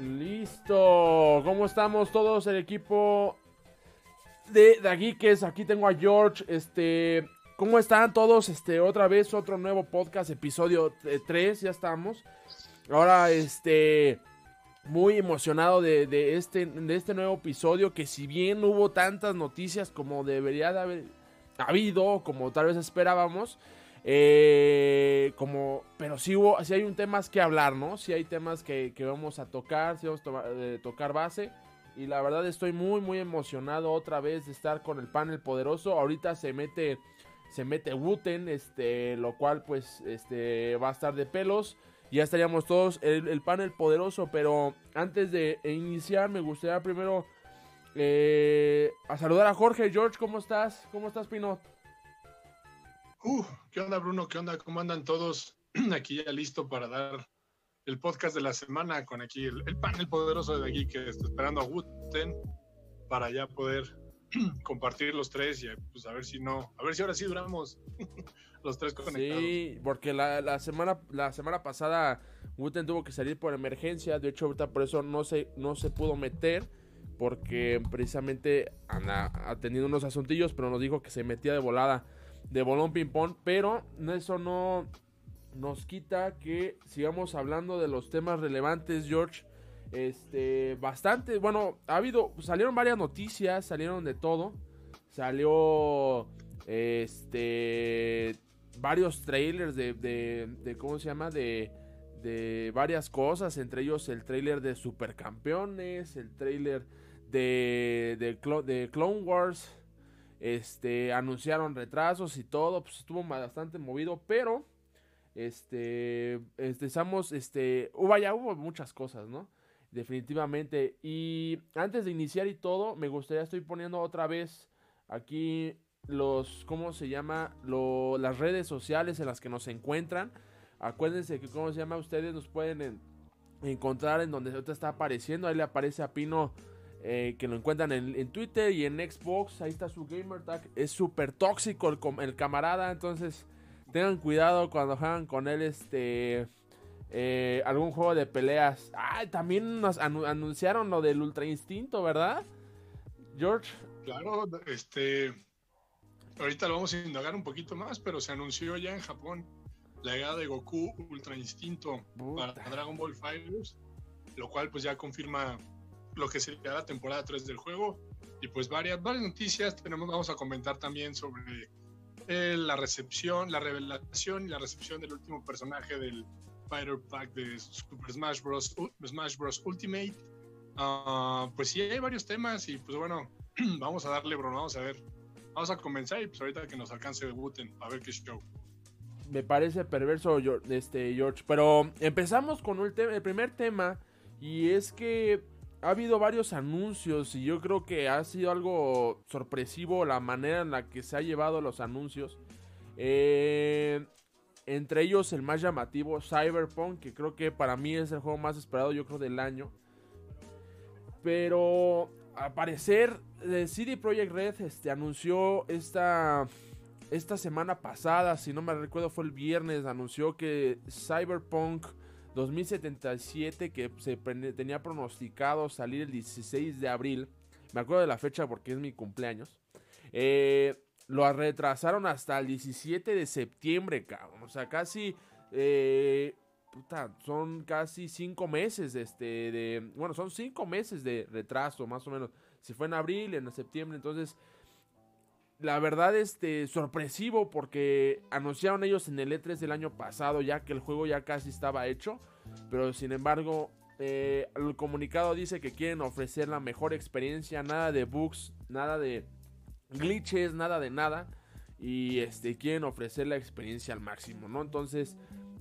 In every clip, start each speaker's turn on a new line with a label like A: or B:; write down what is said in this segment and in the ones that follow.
A: Listo. ¿Cómo estamos todos el equipo de Daguiques? Aquí tengo a George. Este, ¿cómo están todos? Este, otra vez otro nuevo podcast, episodio 3, ya estamos. Ahora, este, muy emocionado de, este, de este nuevo episodio. Que si bien hubo tantas noticias como debería de haber habido, como tal vez esperábamos. Eh, como, pero sí hubo, hay un temas que hablar, ¿no? Sí hay temas que, vamos a tocar, sí vamos a eh, tocar base. Y la verdad estoy muy, muy emocionado otra vez de estar con el panel poderoso. Ahorita se mete, se mete Wooten, este, lo cual pues, este, va a estar de pelos. Ya estaríamos todos el, panel poderoso, pero antes de iniciar me gustaría primero eh, a saludar a Jorge. George, ¿cómo estás? ¿Cómo estás, Pino?
B: Uh, ¿Qué onda, Bruno? ¿Qué onda? ¿Cómo andan todos? Aquí ya listo para dar el podcast de la semana con aquí el, panel poderoso de aquí que está esperando a Wooten para ya poder compartir los tres y pues a ver si no, a ver si ahora sí duramos los tres conectados.
A: Sí, porque la, semana la semana pasada Wooten tuvo que salir por emergencia, de hecho ahorita por eso no se, no se pudo meter porque precisamente ha tenido unos asuntillos, pero nos dijo que se metía de volada de bolón ping-pong. Pero eso no nos quita que sigamos hablando de los temas relevantes, George. Este, bastante, bueno, ha habido, salieron varias noticias, salieron de todo. Salió, este, varios trailers de, de, ¿cómo se llama? De, de varias cosas, entre ellos el trailer de Supercampeones, el trailer de, de, de Clone Wars, este, anunciaron retrasos y todo, pues estuvo bastante movido, pero este, este, estamos, este, vaya, hubo muchas cosas, ¿no? Definitivamente. Y antes de iniciar y todo, me gustaría, estoy poniendo otra vez aquí los, ¿cómo se llama? las redes sociales en las que nos encuentran. Acuérdense que, ¿cómo se llama? Ustedes nos pueden encontrar en donde ahorita está apareciendo. Ahí le aparece a Pino eh, que lo encuentran en, Twitter y en Xbox. Ahí está su gamer tag. Es súper tóxico el, camarada. Entonces, tengan cuidado cuando juegan con él este eh, algún juego de peleas. Ah, también nos anunciaron lo del Ultra Instinto, ¿verdad? George.
B: Claro, este. Ahorita lo vamos a indagar un poquito más, pero se anunció ya en Japón la llegada de Goku Ultra Instinto para Dragon Ball Fighters, lo cual pues ya confirma lo que sería la temporada 3 del juego. Y pues varias, varias noticias tenemos, vamos a comentar también sobre eh, la recepción, la revelación y la recepción del último personaje del Fighter Pack de Super Smash Bros. Smash Bros. Ultimate. Ah, pues sí, hay varios temas y pues bueno, vamos a darle, Bruno, vamos a ver. Vamos a comenzar y pues ahorita que nos alcance de Wooten, a ver qué show.
A: Me parece perverso, este, George. Pero empezamos con el primer tema y es que ha habido varios anuncios y yo creo que ha sido algo sorpresivo la manera en la que se ha llevado los anuncios. Eh, entre ellos el más llamativo, Cyberpunk, que creo que para mí es el juego más esperado, yo creo, del año. Pero al parecer, CD Projekt Red este, anunció esta, esta semana pasada, si no me recuerdo fue el viernes, anunció que Cyberpunk 2077 que se tenía pronosticado salir el 16 de abril. Me acuerdo de la fecha porque es mi cumpleaños. Eh, lo retrasaron hasta el 17 de septiembre, cabrón. O sea, casi... Eh, son casi cinco meses este. Bueno, son cinco meses de retraso, más o menos. Si fue en abril, en septiembre, entonces la verdad, este, sorpresivo porque anunciaron ellos en el E3 del año pasado ya que el juego ya casi estaba hecho. Pero sin embargo, eh, el comunicado dice que quieren ofrecer la mejor experiencia, nada de bugs, nada de glitches, nada de nada. Y este, quieren ofrecer la experiencia al máximo, ¿no? Entonces,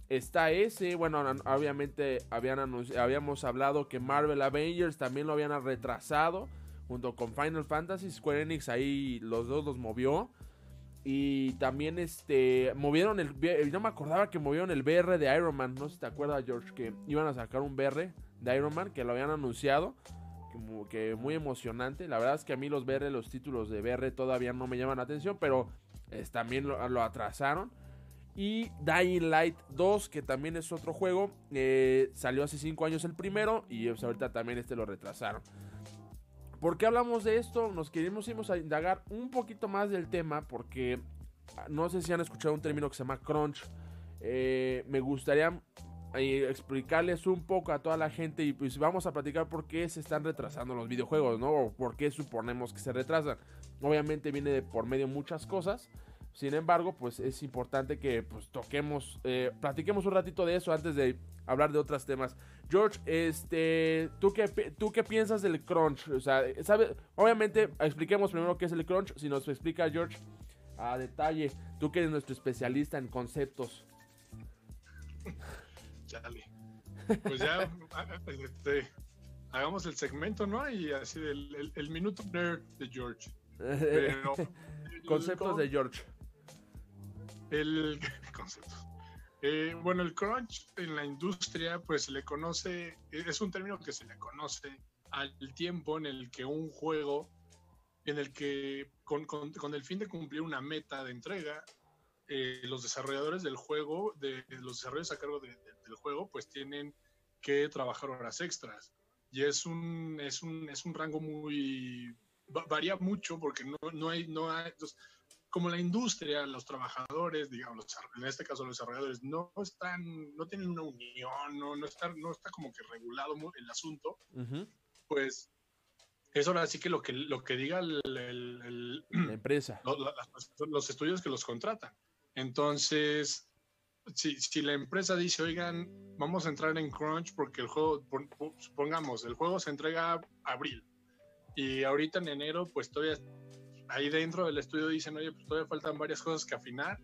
A: está ese. Bueno, obviamente habían habíamos hablado que Marvel Avengers también lo habían retrasado junto con Final Fantasy. Square Enix ahí los dos los movió. Y también este movieron el no me acordaba que movieron el BR de Iron Man, no sé si te acuerdas George que iban a sacar un BR de Iron Man que lo habían anunciado, como que muy emocionante. La verdad es que a mí los BR, los títulos de BR todavía no me llaman la atención, pero también lo, atrasaron. Y Dying Light 2, que también es otro juego. Eh, salió hace 5 años el primero y pues, ahorita también este lo retrasaron. ¿Por qué hablamos de esto? Nos queremos irnos a indagar un poquito más del tema porque ah, no sé si han escuchado un término que se llama crunch. Eh, me gustaría eh, explicarles un poco a toda la gente y pues vamos a platicar por qué se están retrasando los videojuegos, ¿no? O por qué suponemos que se retrasan. Obviamente viene de por medio muchas cosas. Sin embargo, pues es importante que pues toquemos, eh, platiquemos un ratito de eso antes de hablar de otros temas. George, este, ¿tú qué, ¿tú qué piensas del crunch? O sea, ¿sabe? Obviamente, expliquemos primero qué es el crunch. Si nos explica George a detalle, tú que eres nuestro especialista en conceptos.
B: Chale. Pues ya, este, hagamos el segmento, ¿no? Y así, el, el, minuto nerd de George.
A: conceptos de George.
B: El concepto. Eh, bueno, el crunch en la industria, pues se le conoce, es un término que se le conoce al tiempo en el que un juego, en el que con, con, el fin de cumplir una meta de entrega, eh, los desarrolladores del juego, de, los desarrolladores a cargo del juego, pues tienen que trabajar horas extras. Y es un, es un, es un rango muy... varía mucho porque no, no hay... No hay como la industria, los trabajadores, digamos, en este caso los desarrolladores, no están, no tienen una unión, no, no, está, no está como que regulado el asunto, pues es ahora sí que lo que, lo que diga el,
A: la empresa,
B: los estudios que los contratan. Entonces, si, si, la empresa dice, oigan, vamos a entrar en crunch porque el juego, supongamos, el juego se entrega abril y ahorita en enero, pues todavía ahí dentro del estudio dicen, oye, pues todavía faltan varias cosas que afinar,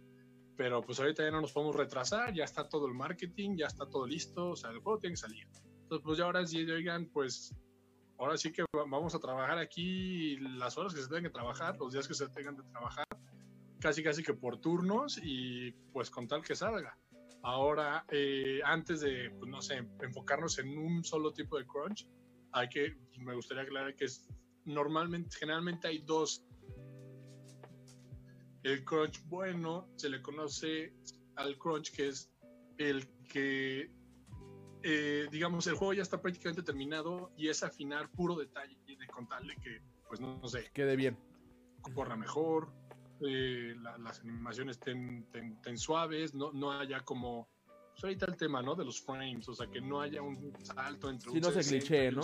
B: pero pues ahorita ya no nos podemos retrasar, ya está todo el marketing, ya está todo listo, o sea, el juego tiene que salir. Entonces, pues ya ahora sí, oigan, pues ahora sí que vamos a trabajar aquí las horas que se tengan que trabajar, los días que se tengan de trabajar, casi casi que por turnos y pues con tal que salga. Ahora, eh, antes de, pues no sé, enfocarnos en un solo tipo de crunch, hay que, me gustaría aclarar que es normalmente, generalmente hay dos el crunch bueno se le conoce al crunch que es el que, eh, digamos, el juego ya está prácticamente terminado y es afinar puro detalle de contarle que, pues no, sé,
A: quede bien,
B: corra mejor, eh, las animaciones estén, suaves, no, no haya como pues ahorita el tema, ¿no? De los frames, o sea, que no haya un salto entre
A: un no se glitche, ¿no?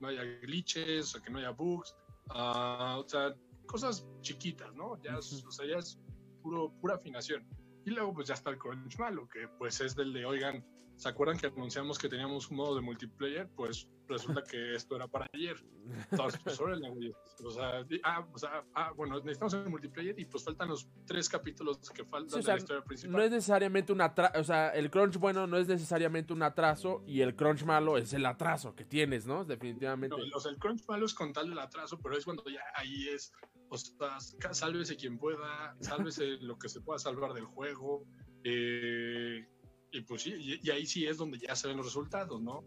B: no haya glitches, o que no haya bugs, uh, o sea, cosas chiquitas, ¿no? Ya, es, o sea, ya es puro, pura afinación. Y luego pues ya está el crunch malo, que pues es del de, oigan, ¿se acuerdan que anunciamos que teníamos un modo de multiplayer? Pues resulta que esto era para ayer. Entonces, pues O sea, ah, o sea, ah, bueno, necesitamos el multiplayer y pues faltan los tres capítulos que faltan de la historia principal.
A: No es necesariamente un atraso, o sea, el crunch bueno no es necesariamente un atraso y el crunch malo es el atraso que tienes, ¿no? Definitivamente.
B: No, o sea, el crunch malo es con tal el atraso, pero es cuando ya ahí es, o sea, sálvese quien pueda, sálvese lo que se pueda salvar del juego. Eh, y pues sí, y, ahí sí es donde ya se ven los resultados, ¿no?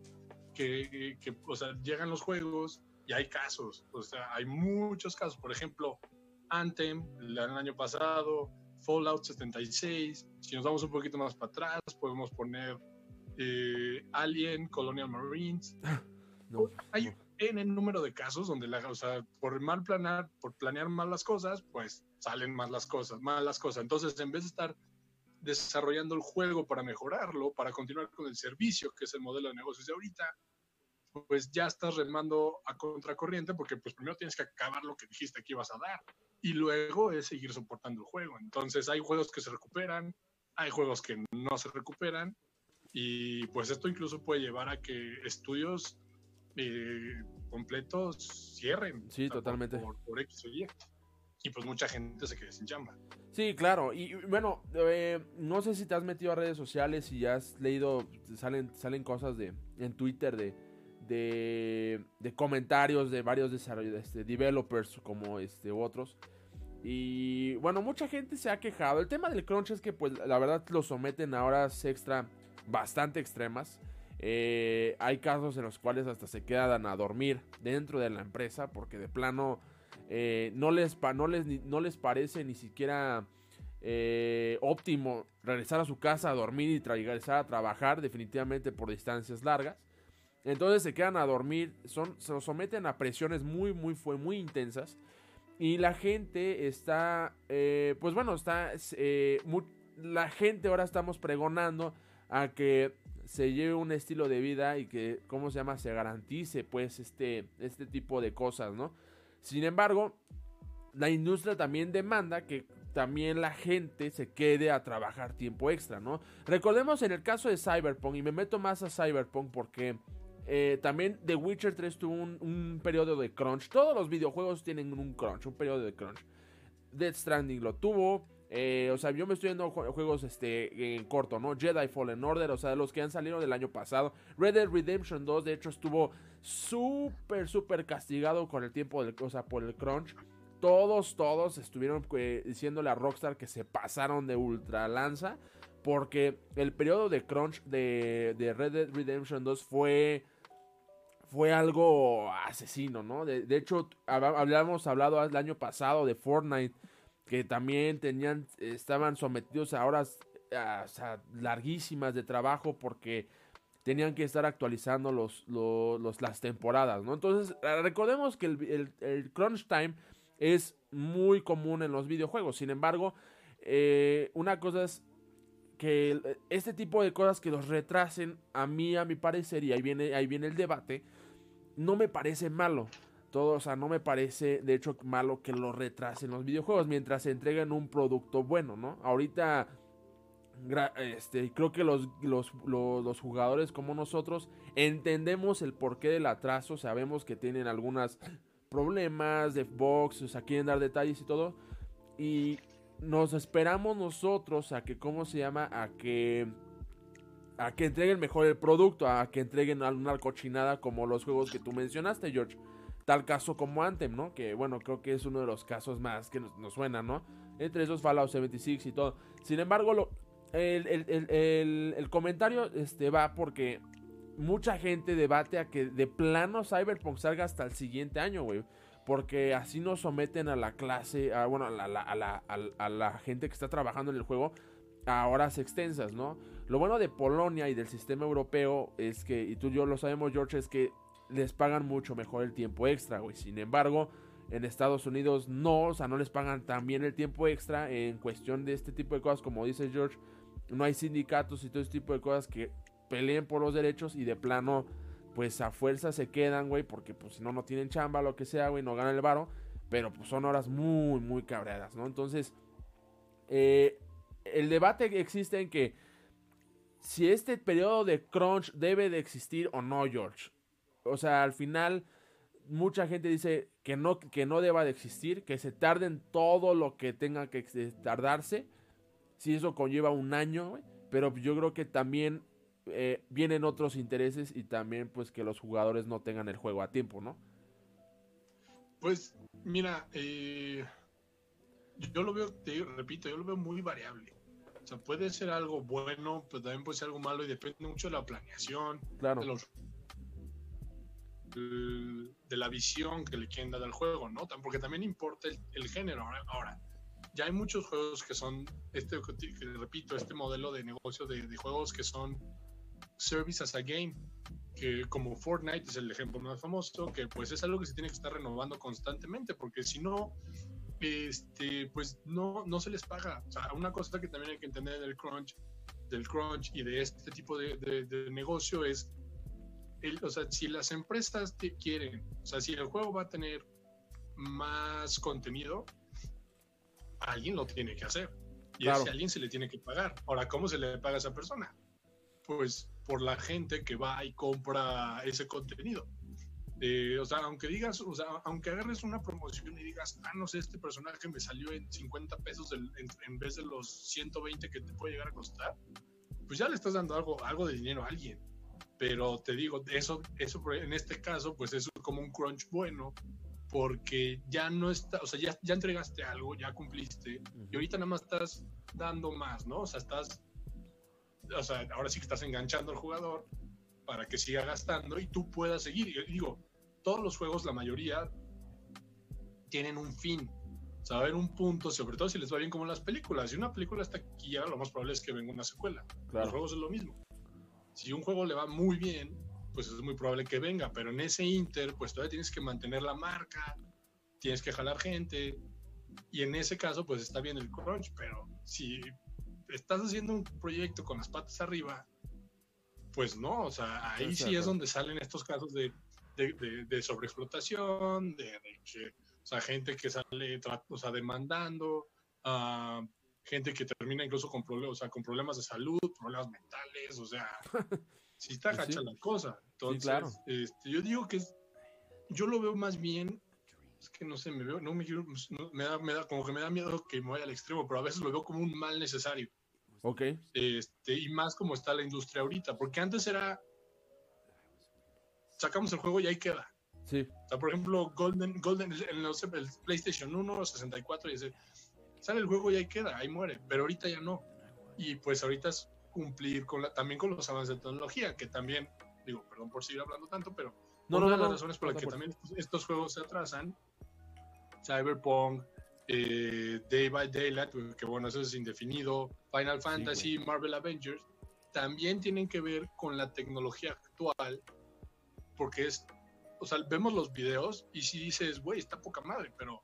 B: Que, que, o sea, llegan los juegos y hay casos, o sea, hay muchos casos. Por ejemplo, Anthem, el año pasado, Fallout 76. Si nos vamos un poquito más para atrás, podemos poner eh, Alien, Colonial Marines. No, hay en el número de casos donde, la, o sea, por mal planear, por planear mal las cosas, pues salen mal las cosas, mal las cosas. Entonces, en vez de estar desarrollando el juego para mejorarlo, para continuar con el servicio, que es el modelo de negocios de ahorita, pues ya estás remando a contracorriente porque pues primero tienes que acabar lo que dijiste que ibas a dar y luego es seguir soportando el juego. Entonces hay juegos que se recuperan, hay juegos que no se recuperan y pues esto incluso puede llevar a que estudios eh, completos cierren.
A: Sí, totalmente.
B: Por, por, X o Y. Y pues mucha gente se quede sin chamba.
A: Sí, claro. Y bueno, eh, no sé si te has metido a redes sociales y has leído, salen, salen cosas de en Twitter de, de, comentarios de varios desarrolladores, este, developers como este otros. Y bueno, mucha gente se ha quejado. El tema del crunch es que pues la verdad lo someten a horas extra bastante extremas. Eh, hay casos en los cuales hasta se quedan a dormir dentro de la empresa porque de plano eh, no, les, no, les, no les parece ni siquiera eh, óptimo regresar a su casa a dormir y regresar a trabajar definitivamente por distancias largas. Entonces se quedan a dormir, son, se someten a presiones muy, muy, fue muy intensas. Y la gente está, eh, pues bueno, está, la gente ahora estamos pregonando a que se lleve un estilo de vida y que, ¿cómo se llama? Se garantice pues este, este tipo de cosas, ¿no? Sin embargo, la industria también demanda que también la gente se quede a trabajar tiempo extra, ¿no? Recordemos en el caso de Cyberpunk, y me meto más a Cyberpunk porque eh, también The Witcher 3 tuvo un, periodo de crunch. Todos los videojuegos tienen un crunch, un periodo de crunch. Dead Stranding lo tuvo. Eh, o sea, yo me estoy viendo juegos este, en corto, ¿no? Jedi Fallen Order, o sea, los que han salido del año pasado. Red Dead Redemption 2, de hecho, estuvo súper, súper castigado con el tiempo, del, o sea, por el crunch. Todos, todos estuvieron eh, diciéndole a Rockstar que se pasaron de ultra lanza. Porque el periodo de crunch de, de Red Dead Redemption 2 fue fue algo asesino, ¿no? De, hecho, habíamos hablado el año pasado de Fortnite, que también tenían, estaban sometidos a horas larguísimas de trabajo porque tenían que estar actualizando los, los, las temporadas, ¿no? Entonces, recordemos que el, crunch time es muy común en los videojuegos. Sin embargo, eh, una cosa es que este tipo de cosas que los retrasen, a mí, a mi parecer, y ahí viene, ahí viene el debate, no me parece malo. Todo, o sea, no me parece de hecho malo que lo retrasen los videojuegos mientras se entreguen un producto bueno, ¿no? Ahorita este, creo que los, los, jugadores como nosotros entendemos el porqué del atraso, sabemos que tienen algunos problemas de box, o sea, quieren dar detalles y todo. Y nos esperamos nosotros a que, ¿cómo se llama? A que a que entreguen mejor el producto, a que entreguen una cochinada como los juegos que tú mencionaste, George. Tal caso como Anthem, ¿no? Que bueno, creo que es uno de los casos más que nos, suena, ¿no? Entre esos Fallout 76 y todo. Sin embargo, lo, el, comentario este, va porque mucha gente debate a que de plano Cyberpunk salga hasta el siguiente año, güey. Porque así nos someten a la clase, a, bueno, a la, a, la, a la gente que está trabajando en el juego a horas extensas, ¿no? Lo bueno de Polonia y del sistema europeo es que, y tú y yo lo sabemos, George, es que les pagan mucho mejor el tiempo extra, güey. Sin embargo, en Estados Unidos no, o sea, no les pagan tan bien el tiempo extra en cuestión de este tipo de cosas, como dice George. No hay sindicatos y todo este tipo de cosas que peleen por los derechos y de plano, pues a fuerza se quedan, güey, porque pues si no, no tienen chamba, lo que sea, güey, no ganan el varo. Pero pues son horas muy, muy cabreadas, ¿no? Entonces, eh, el debate existe en que si este periodo de crunch debe de existir o no, George. O sea, al final mucha gente dice que no, que no deba de existir, que se tarden todo lo que tenga que tardarse. Si eso conlleva un año, pero yo creo que también eh, vienen otros intereses y también pues que los jugadores no tengan el juego a tiempo, ¿no?
B: Pues mira, eh, yo lo veo, te repito, yo lo veo muy variable. O sea, puede ser algo bueno, pero también puede ser algo malo y depende mucho de la planeación,
A: claro.
B: de, los, de, la visión que le quieren dar al juego, ¿no? Porque también importa el, género. Ahora, ya hay muchos juegos que son, este, que repito, este modelo de negocio de, juegos que son service as a game, que como Fortnite es el ejemplo más famoso, que pues es algo que se tiene que estar renovando constantemente, porque si no, este, pues no, no se les paga. Una cosa que también hay que entender del crunch, del crunch y de este tipo de, de, negocio es, el, o sea, si las empresas te quieren, o sea, si el juego va a tener más contenido, alguien lo tiene que hacer. Y a ese alguien se le tiene que pagar. Ahora, ¿cómo se le paga a esa persona? Pues por la gente que va y compra ese contenido. Eh, o sea, aunque digas, o sea, aunque agarres una promoción y digas, ah, no sé, este personaje me salió en 50 pesos en, vez de los 120 que te puede llegar a costar, pues ya le estás dando algo, algo de dinero a alguien. Pero te digo, eso, eso en este caso, pues es como un crunch bueno, porque ya no está, o sea, ya, ya entregaste algo, ya cumpliste, y ahorita nada más estás dando más, ¿no? O sea, estás, o sea, ahora sí que estás enganchando al jugador para que siga gastando y tú puedas seguir. Y digo, todos los juegos, la mayoría, tienen un fin. O sea, va a haber un punto, sobre todo si les va bien como en las películas. Si una película está aquí, lo más probable es que venga una secuela. Los juegos es lo mismo. Si un juego le va muy bien, pues es muy probable que venga, pero en ese inter, pues todavía tienes que mantener la marca, tienes que jalar gente, y en ese caso, pues está bien el crunch, pero si estás haciendo un proyecto con las patas arriba, pues no, o sea, ahí sí es donde salen estos casos de, de, sobreexplotación, de, o sea, gente que sale o sea, demandando, uh, gente que termina incluso con problemas, o sea, con problemas de salud, problemas mentales, o sea, sí está pues gacha la cosa. Entonces, este, yo digo que yo lo veo más bien, es que no sé, me veo, no me, me, da, me da, como que me da miedo que me vaya al extremo, pero a veces lo veo como un mal necesario.
A: Ok.
B: Este, y más como está la industria ahorita, porque antes era, sacamos el juego y ahí queda.
A: Sí.
B: O sea, por ejemplo, Golden, Golden, el, el PlayStation 1, 64, y ese, sale el juego y ahí queda, ahí muere, pero ahorita ya no. Y pues ahorita es cumplir con la, también con los avances de tecnología, que también, digo, perdón por seguir hablando tanto, pero no, una de las razones por las que también estos, juegos se atrasan, Cyberpunk, eh, Day by Daylight, que bueno, eso es indefinido, Final Fantasy, Marvel Avengers, también tienen que ver con la tecnología actual, porque es, o sea, vemos los videos y si dices, güey, está poca madre, pero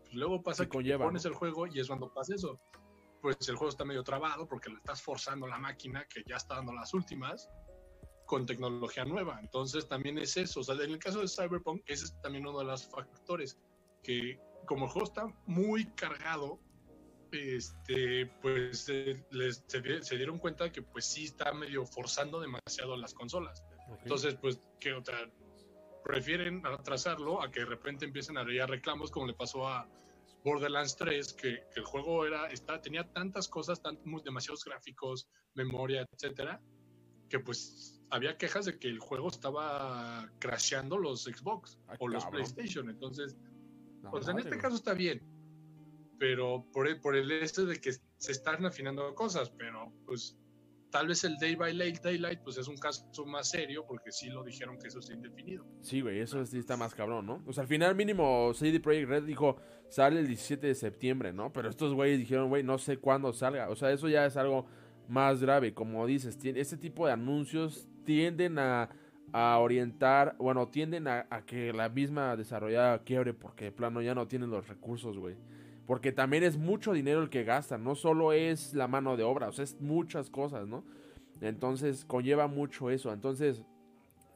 B: pues, luego pasa que pones el juego y es cuando pasa eso. Pues el juego está medio trabado porque le estás forzando la máquina que ya está dando las últimas con tecnología nueva. Entonces también es eso. O sea, en el caso de Cyberpunk, ese es también uno de los factores que como el juego está muy cargado, este, pues se, dieron cuenta que pues sí está medio forzando demasiado las consolas. Entonces, pues, que otra, prefieren atrasarlo a que de repente empiecen a llegar reclamos como le pasó a Borderlands 3, que, el juego era, está, tenía tantas cosas, tan, demasiados gráficos, memoria, etcétera, que pues había quejas de que el juego estaba crasheando los Xbox ah, o los PlayStation. Entonces, pues en este caso está bien, pero por el, por el este de que se están afinando cosas, pero pues Tal vez el Day by Late Daylight, pues es un caso más serio, porque sí lo dijeron que eso está indefinido.
A: Sí, güey, eso sí está más cabrón, ¿no? O sea, al final mínimo CD Projekt Red dijo, sale el 17 de septiembre, ¿no? Pero estos güeyes dijeron, güey, no sé cuándo salga. O sea, eso ya es algo más grave. Como dices, este tipo de anuncios tienden a, orientar, bueno, tienden a, a, que la misma desarrollada quiebre porque de plano ya no tienen los recursos, güey. Porque también es mucho dinero el que gastan, no solo es la mano de obra, o sea, es muchas cosas, ¿no? Entonces conlleva mucho eso. Entonces,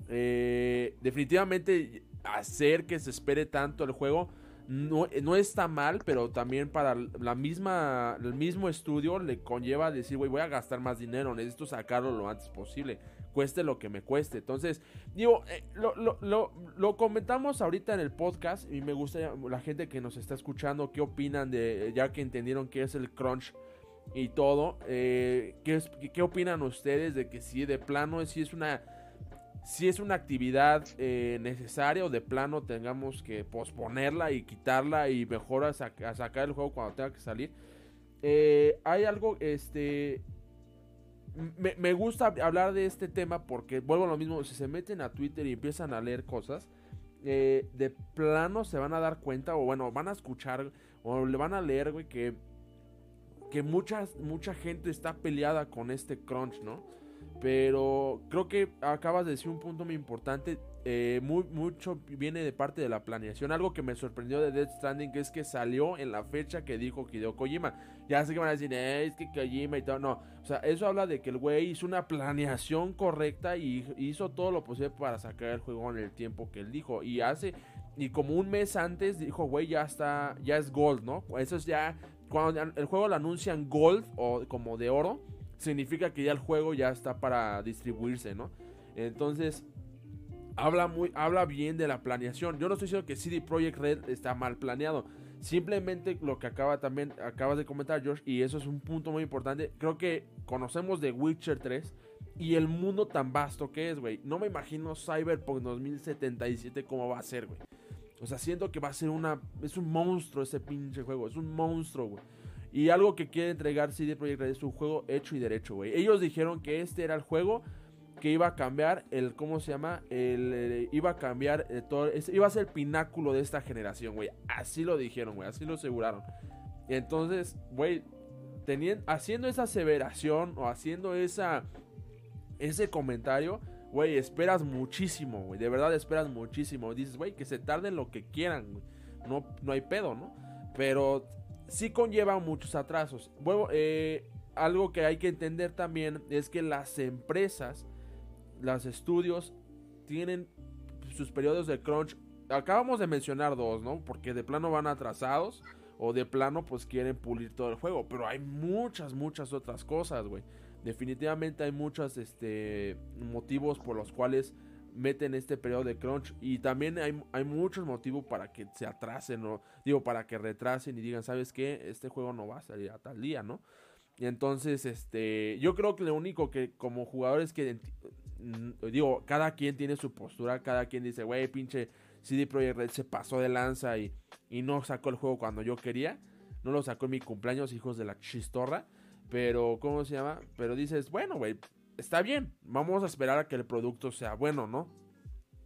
A: eh, definitivamente hacer que se espere tanto el juego no, no, está mal, pero también para la misma, el mismo estudio le conlleva decir, güey, voy a gastar más dinero, necesito sacarlo lo antes posible cueste lo que me cueste. Entonces, digo, eh, lo, comentamos ahorita en el podcast y me gusta la gente que nos está escuchando, qué opinan de, ya que entendieron qué es el crunch y todo, eh, ¿qué, ¿qué, opinan ustedes de que si de plano, si es una... Si es una actividad eh, necesaria o de plano tengamos que posponerla y quitarla y mejor a, sacar el juego cuando tenga que salir. hay algo, este, me, gusta hablar de este tema porque, vuelvo a lo mismo, si se meten a Twitter y empiezan a leer cosas, eh, de plano se van a dar cuenta, o bueno, van a escuchar, o le van a leer, güey, que, que mucha gente está peleada con este crunch, ¿no? Pero creo que acabas de decir un punto muy importante. Eh, muy, mucho viene de parte de la planeación. Algo que me sorprendió de Dead Stranding es que salió en la fecha que dijo Hideo Kojima. Ya sé que van a decir, eh, es que Kojima y todo. No, o sea, eso habla de que el güey hizo una planeación correcta y hizo todo lo posible para sacar el juego en el tiempo que él dijo. Y hace, y como un mes antes dijo, güey, ya está, ya es gold, ¿no? Eso es ya, cuando el juego lo anuncian gold o como de oro significa que ya el juego ya está para distribuirse, ¿no? Entonces, habla, muy, habla bien de la planeación. Yo no estoy diciendo que CD Projekt Red está mal planeado. Simplemente lo que acaba también, acabas de comentar, George, y eso es un punto muy importante. Creo que conocemos de Witcher 3 y el mundo tan vasto que es, güey. No me imagino Cyberpunk 2077 cómo va a ser, güey. O sea, siento que va a ser una. Es un monstruo ese pinche juego. Es un monstruo, güey. Y algo que quiere entregar CD Projekt Red es un juego hecho y derecho, güey. Ellos dijeron que este era el juego que iba a cambiar el, ¿cómo se llama? El, eh, iba a cambiar eh, todo, iba a ser el pináculo de esta generación, güey. Así lo dijeron, güey, así lo aseguraron. Y entonces, güey, haciendo esa aseveración o haciendo esa, ese comentario, güey, esperas muchísimo, güey. De verdad esperas muchísimo. Dices, güey, que se tarden lo que quieran, güey. No, no hay pedo, ¿no? Pero sí conlleva muchos atrasos. Bueno, eh, algo que hay que entender también es que las empresas, los estudios, tienen sus periodos de crunch. Acabamos de mencionar dos, ¿no? Porque de plano van atrasados o de plano pues quieren pulir todo el juego. Pero hay muchas, muchas otras cosas, güey. Definitivamente hay muchos este, motivos por los cuales meten este periodo de crunch. Y también hay, hay muchos motivos para que se atrasen, o digo, para que retrasen y digan, ¿sabes qué? Este juego no va a salir a tal día, ¿no? Y entonces, este, yo creo que lo único que como jugadores que, digo, cada quien tiene su postura, cada quien dice, güey, pinche CD Projekt Red se pasó de lanza y, y no sacó el juego cuando yo quería. No lo sacó en mi cumpleaños, hijos de la chistorra. Pero, ¿cómo se llama? Pero dices, bueno, güey, está bien. Vamos a esperar a que el producto sea bueno, ¿no?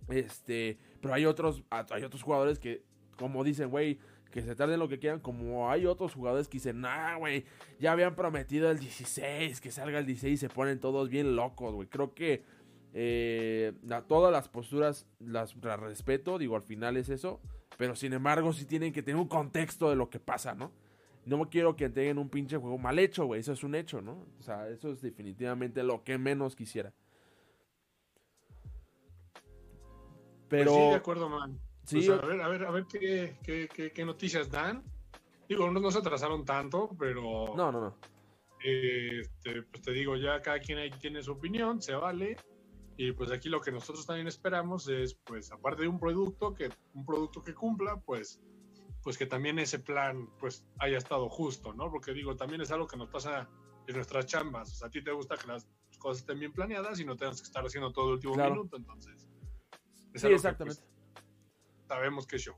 A: Este, pero hay otros, hay otros jugadores que, como dicen, güey, que se tarden lo que quieran, como hay otros jugadores que dicen, nah, güey, ya habían prometido el 16, que salga el 16 y se ponen todos bien locos, güey. Creo que eh, todas las posturas las, las, respeto, digo, al final es eso, pero sin embargo sí tienen que tener un contexto de lo que pasa, ¿no? No quiero que entreguen un pinche juego mal hecho, güey, eso es un hecho, ¿no? O sea, eso es definitivamente lo que menos quisiera.
B: Pero... Pues sí, de acuerdo, man. Sí, pues a ver, a ver, a ver qué, qué, qué, noticias dan. Digo, no, no se atrasaron tanto, pero...
A: No, no, no.
B: Este, pues te digo, ya cada quien ahí tiene su opinión, se vale. Y pues aquí lo que nosotros también esperamos es, pues, aparte de un producto que un producto que cumpla, pues, pues que también ese plan, pues, haya estado justo, ¿no? Porque digo, también es algo que nos pasa en nuestras chambas. O sea, a ti te gusta que las cosas estén bien planeadas y no tengas que estar haciendo todo el último minuto, entonces.
A: sí, exactamente.
B: sabemos que es show.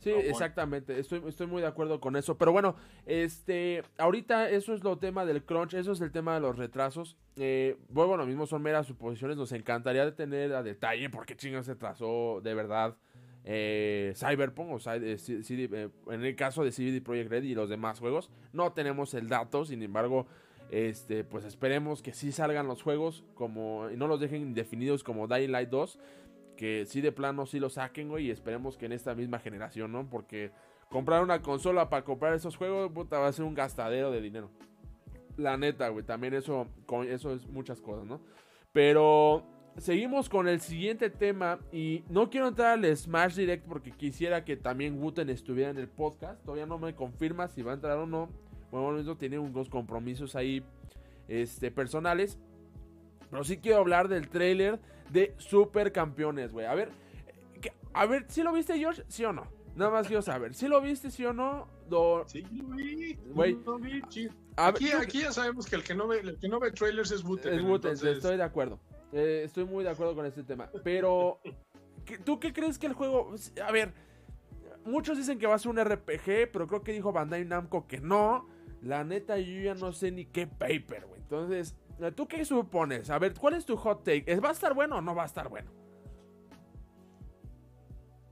A: Sí, exactamente. Estoy, estoy muy de acuerdo con eso. Pero bueno, este, ahorita eso es lo tema del crunch, eso es el tema de los retrasos. Eh, bueno, lo mismo son meras suposiciones. Nos encantaría tener a detalle porque chingas se trazó de verdad eh, Cyberpunk o eh, eh, en el caso de CD Projekt Red y los demás juegos. No tenemos el dato, sin embargo, este, pues esperemos que sí salgan los juegos como y no los dejen indefinidos como Dying Light 2 que sí de plano sí lo saquen, güey, y esperemos que en esta misma generación, ¿no? Porque comprar una consola para comprar esos juegos, puta, va a ser un gastadero de dinero. La neta, güey, también eso, eso es muchas cosas, ¿no? Pero seguimos con el siguiente tema y no quiero entrar al Smash Direct porque quisiera que también Wooten estuviera en el podcast. Todavía no me confirma si va a entrar o no. Bueno, eso tiene unos compromisos ahí este, personales. Pero sí quiero hablar del trailer de Supercampeones, güey. A ver, a ver, ¿sí lo viste, George? ¿Sí o no? Nada más quiero saber. ¿Sí lo viste, sí o no?
B: Sí, lo vi. Güey. aquí, aquí, ya sabemos que el que no ve, el que no ve trailers es Wooten.
A: Es Wooten, estoy de acuerdo. Eh, estoy muy de acuerdo con este tema. Pero, ¿tú qué crees que el juego... A ver, muchos dicen que va a ser un RPG, pero creo que dijo Bandai Namco que no. La neta, yo ya no sé ni qué paper, güey. Entonces, ¿Tú qué supones? A ver, ¿cuál es tu hot take? ¿Va a estar bueno o no va a estar bueno?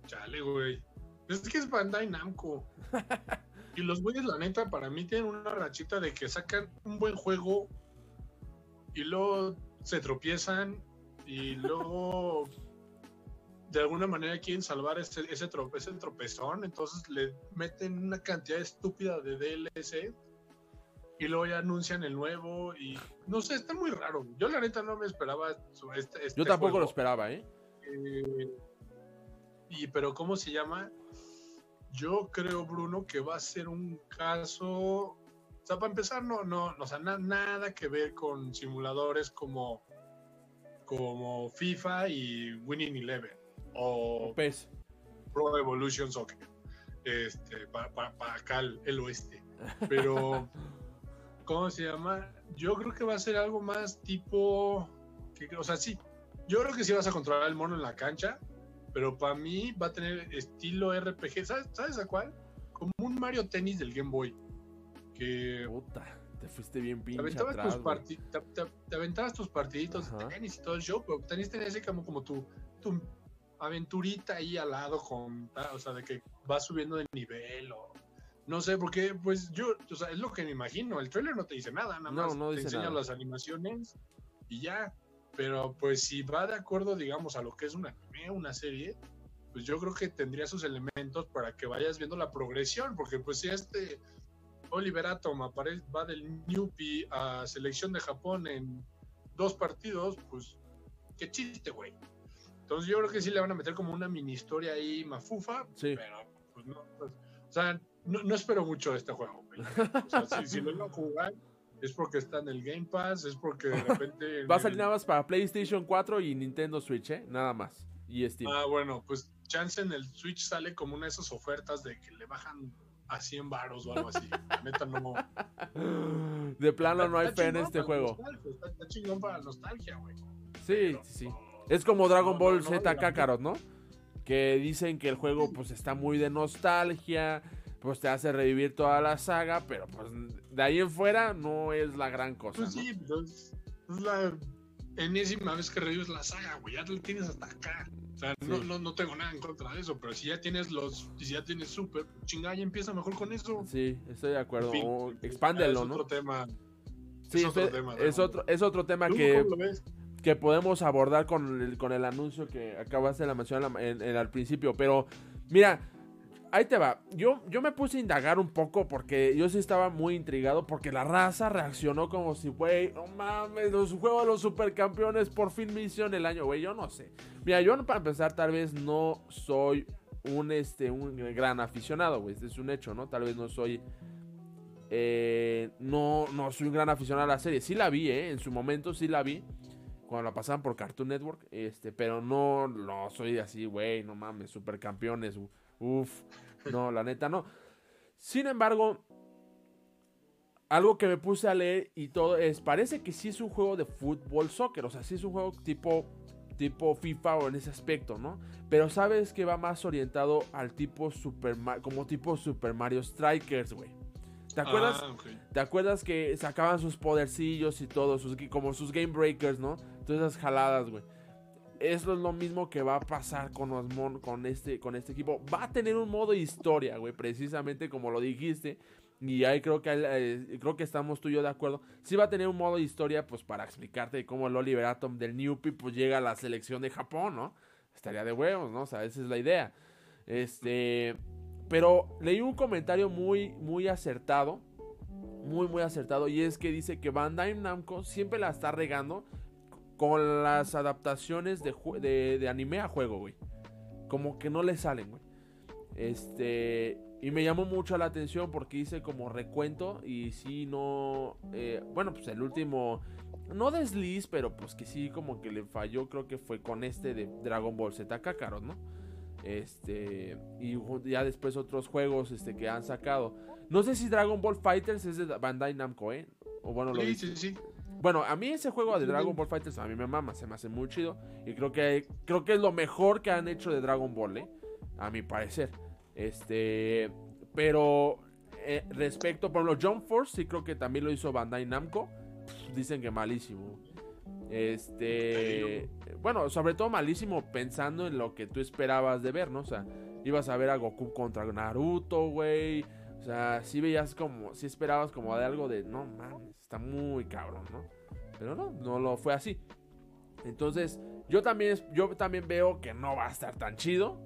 B: Chale, güey. Es que es Bandai Namco. y los güeyes, la neta, para mí tienen una rachita de que sacan un buen juego y luego se tropiezan y luego de alguna manera quieren salvar ese, ese, ese tropezón, entonces le meten una cantidad estúpida de DLC y luego ya anuncian el nuevo y no sé, está muy raro. Yo la neta no me esperaba este, este
A: Yo tampoco lo esperaba, ¿eh?
B: ¿eh? Y pero ¿cómo se llama? Yo creo, Bruno, que va a ser un caso, sea, para empezar, no, no, no o sea, nada que ver con simuladores como, como FIFA y Winning Eleven o,
A: PES.
B: Pro Evolution Soccer, este, para, para acá el oeste. Pero ¿cómo se llama? Yo creo que va a ser algo más tipo, o sea, sí, yo creo que sí vas a controlar el mono en la cancha, pero para mí va a tener estilo RPG, ¿sabes, ¿sabes a cuál? Como un Mario Tennis del Game Boy. Que,
A: Te fuiste bien pinche
B: te aventabas,
A: atrás,
B: tus, parti- te, te- te aventabas tus partiditos de
A: Ajá.
B: tenis y todo el show, pero tenías tenías así como, como tu, tu aventurita ahí al lado con, ah, o sea, de que vas subiendo de nivel o no sé, porque pues yo, o sea, es lo que me imagino, el trailer no te dice nada, nada
A: No,
B: más
A: no
B: te enseña
A: nada.
B: las animaciones y ya, pero pues si va de acuerdo, digamos, a lo que es un anime, una serie, pues yo creo que tendría sus elementos para que vayas viendo la progresión, porque pues si este Oliver Atom apare- va del Newpie a selección de Japón en dos partidos, pues qué chiste, güey. Entonces yo creo que sí le van a meter como una mini historia ahí mafufa,
A: Sí.
B: pero pues no, pues, o sea, no, no espero mucho de este juego, güey. O sea, si, si lo a jugar es porque está en el Game Pass, es porque de repente...
A: Va a salir nada más para PlayStation 4 y Nintendo Switch, ¿eh? Nada más. Y Steam.
B: Ah, bueno, pues chance en el Switch sale como una de esas ofertas de que le bajan a 100 varos o algo así. La Neta no.
A: De plano no hay fe en este juego.
B: Está, está chingón para la nostalgia, güey.
A: Sí,
B: Pero,
A: sí, Es como Dragon
B: no,
A: Ball
B: no,
A: Z Kakarot, ¿no? Que dicen que el juego pues está muy de nostalgia, pues te hace revivir toda la saga, pero pues de ahí en fuera no es la gran cosa,
B: Pues sí, pues, es la enésima vez que revives la saga, güey. Ya lo tienes hasta acá. O sea, no,
A: Sí.
B: no, no tengo nada en contra de eso, pero si ya tienes los, si ya tienes Super, pues, chinga, ya empieza mejor con eso.
A: Sí, estoy de acuerdo.
B: En fin,
A: O
B: es
A: expándelo,
B: otro
A: ¿no?
B: tema.
A: Sí,
B: es otro
A: es,
B: tema,
A: es otro, es otro tema
B: ¿Tú
A: que, que podemos abordar con el, con el anuncio que acabaste de mencionar en- en- al principio. Pero, mira, ahí te va. Yo, yo me puse a indagar un poco porque yo sí estaba muy intrigado porque la raza reaccionó como si, güey, no mames, los juegos de los supercampeones por fin me hicieron el año, güey. Yo no sé. Mira, yo para empezar, tal vez no soy un, este, un gran aficionado, güey. Este es un hecho, ¿no? Tal vez no soy eh, no, no soy un gran aficionado a la serie. Sí la vi, ¿eh? En su momento sí la vi. Cuando la pasaban por Cartoon Network. Este, pero no, no soy así, güey, no mames, supercampeones. Uf. No, la neta no. Sin embargo, algo que me puse a leer y todo es, parece que sí es un juego de fútbol soccer. O sea, sí es un juego tipo, tipo FIFA o en ese aspecto, ¿no? Pero sabes que va más orientado al tipo Super Ma- como tipo Super Mario Strikers, güey. ¿Te acuerdas?
B: Ah.
A: ¿Te acuerdas que sacaban sus podercillos y todo, sus, como sus game breakers, ¿no? Todas esas jaladas, güey. Eso es lo mismo que va a pasar con los mon- con este, con este equipo. Va a tener un modo historia, güey, precisamente como lo dijiste. Y ahí creo que, eh, creo que estamos tú y yo de acuerdo. Sí va a tener un modo historia, pues para explicarte cómo el Oliver Atom del Newpie, pues llega a la selección de Japón, ¿no? Estaría de huevos, ¿no? O sea, esa es la idea. Este, pero leí un comentario muy, muy acertado. Muy, muy acertado. Y es que dice que Bandai Namco siempre la está regando con las adaptaciones de, de, de anime a juego, güey. Como que no le salen, güey. Este. Y me llamó mucho la atención porque hice como recuento. Y sí, no. eh, bueno, pues el último. No desliz, pero pues que sí, como que le falló. Creo que fue con este de Dragon Ball Z Kakarot, ¿no? Este. Y ya después otros juegos este, que han sacado. No sé si Dragon Ball Fighters es de Bandai Namco, ¿eh? O bueno, lo
B: Sí, sí, sí.
A: Bueno, a mí ese juego de Dragon. Ball Fighters a mí me mama, se me hace muy chido. Y creo que, creo que es lo mejor que han hecho de Dragon Ball, ¿eh? A mi parecer. Este. Pero eh, respecto, por ejemplo, Jump Force, sí creo que también lo hizo Bandai Namco. Pff, Dicen que malísimo. Este. Bueno, sobre todo malísimo pensando en lo que tú esperabas de ver, ¿no? O sea, ibas a ver a Goku contra Naruto, güey. O sea, sí veías como, sí esperabas como de algo de, no mames, está muy cabrón, ¿no? Pero no, no lo fue así. Entonces, yo también, yo también veo que no va a estar tan chido.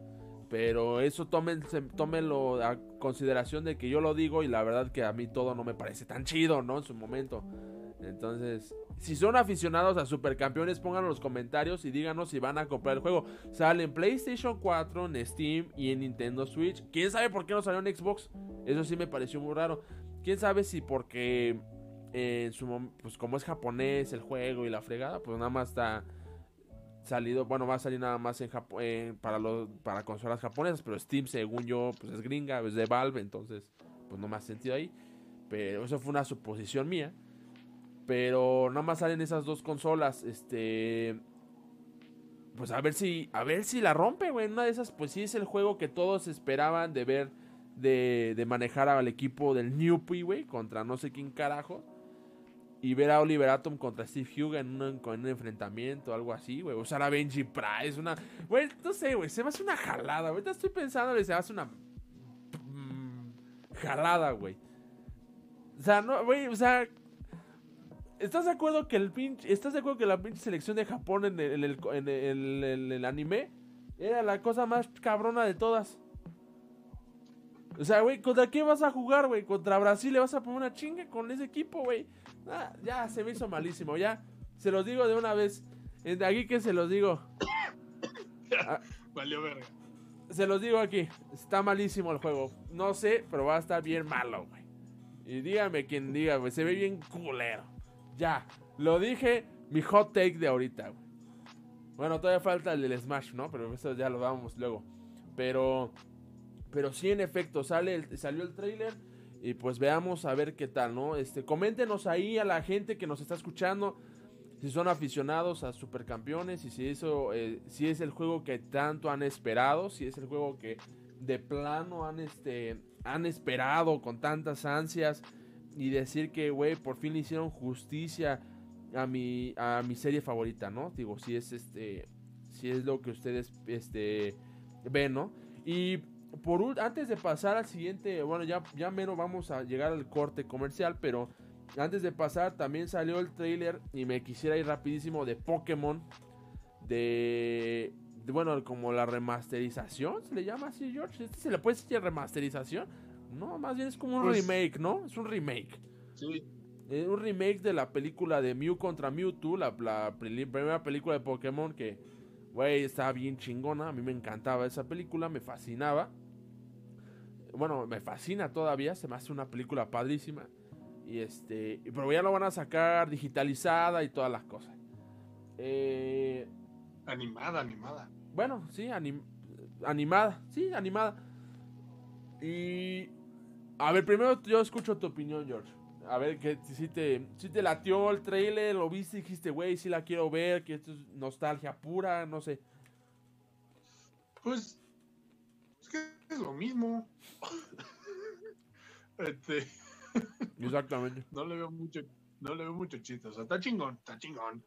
A: Pero eso tómense- tómenlo a consideración de que yo lo digo y la verdad que a mí todo no me parece tan chido, ¿no? En su momento. Entonces, si son aficionados a Supercampeones, pónganlo en los comentarios y díganos si van a comprar el juego. Sale en PlayStation 4, en Steam y en Nintendo Switch. ¿Quién sabe por qué no salió en Xbox? Eso sí me pareció muy raro. ¿Quién sabe si porque eh, en su pues como es japonés el juego y la fregada, pues nada más está salido, bueno, va a salir nada más en Japo- para los para consolas japonesas, pero Steam según yo pues es gringa, es de Valve, entonces pues no me hace sentido ahí. Pero eso fue una suposición mía. Pero nada más salen esas dos consolas, este pues a ver si a ver si la rompe, güey. Una de esas pues sí es el juego que todos esperaban de ver de, de manejar al equipo del Newpie, güey, contra no sé quién carajo. y ver a Oliver Atom contra Steve Huga en un, un enfrentamiento, algo así, güey. Usar a Benji Price, una. Güey, no sé, güey. Se me hace una jalada, güey. Estoy pensando, se me hace una. Mm, jalada, güey. O sea, no, güey, o sea. ¿Estás de acuerdo que el pinche. ¿Estás de acuerdo que la pinche selección de Japón en el, en el anime era la cosa más cabrona de todas? O sea, güey, ¿contra qué vas a jugar, güey? Contra Brasil le vas a poner una chinga con ese equipo, güey. Ah, ya se me hizo malísimo, ya. Se los digo de una vez. Aquí que se los digo.
B: Ah, Valió verga.
A: Se los digo aquí. Está malísimo el juego. No sé, pero va a estar bien malo, güey. Y dígame quien diga, güey. Se ve bien culero. Ya. Lo dije, mi hot take de ahorita. Bueno, todavía falta el del Smash, ¿no? Pero eso ya lo vamos luego. Pero. Pero sí, en efecto, sale salió el trailer y pues veamos a ver qué tal, ¿no? Este, coméntenos ahí a la gente que nos está escuchando si son aficionados a Supercampeones y si eso, eh, si es el juego que tanto han esperado, si es el juego que de plano han, este, han esperado con tantas ansias y decir que, güey, por fin le hicieron justicia a mi, a mi serie favorita, ¿no? Digo, si es este, si es lo que ustedes, este, ven, ¿no? Y por antes de pasar al siguiente, bueno, ya, ya menos vamos a llegar al corte comercial, pero antes de pasar también salió el trailer y me quisiera ir rapidísimo de Pokémon, de, bueno, como la remasterización, se le llama así, George, ¿Este ¿se le puede decir remasterización? No, más bien es como un pues remake, ¿no? Es un remake.
B: Sí.
A: Es un remake de la película de Mew contra Mewtwo, la, la primera película de Pokémon que, güey, estaba bien chingona. A mí me encantaba esa película, me fascinaba bueno, me fascina todavía, se me hace una película padrísima. Y este, pero ya lo van a sacar digitalizada y todas las cosas. Eh,
B: animada, animada.
A: Bueno, sí, animada, sí, animada. Y a ver, primero yo escucho tu opinión, George. A ver, que si te, si te latió el trailer, lo viste y dijiste, güey, si la quiero ver, que esto es nostalgia pura, no sé.
B: Pues es lo mismo. este,
A: Exactamente.
B: no le veo mucho, no le veo mucho chiste. O sea, está chingón, está chingón.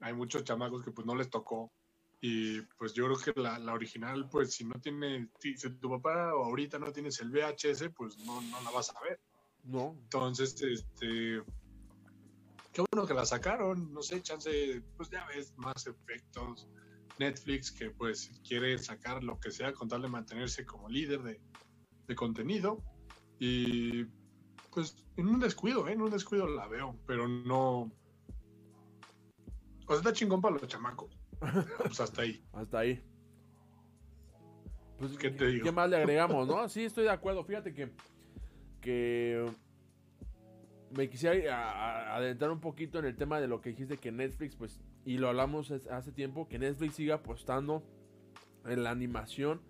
B: Hay muchos chamacos que pues no les tocó. Y pues yo creo que la, original, pues si no tiene, si, tu papá o ahorita no tienes el VHS, pues no, no la vas a ver.
A: No.
B: Entonces, este, qué bueno que la sacaron, no sé, chance, pues ya ves, más efectos, Netflix que pues quiere sacar lo que sea con tal de mantenerse como líder de, contenido. Y pues en un descuido, ¿eh? en un descuido la veo, pero no... O sea, está chingón para los chamacos. Pues hasta ahí.
A: hasta ahí.
B: Pues, ¿Qué te digo?
A: ¿Qué más le agregamos, no? Sí, estoy de acuerdo. Fíjate que... Que me quisiera adentrar un poquito en el tema de lo que dijiste que Netflix, pues, y lo hablamos hace tiempo, que Netflix siga apostando en la animación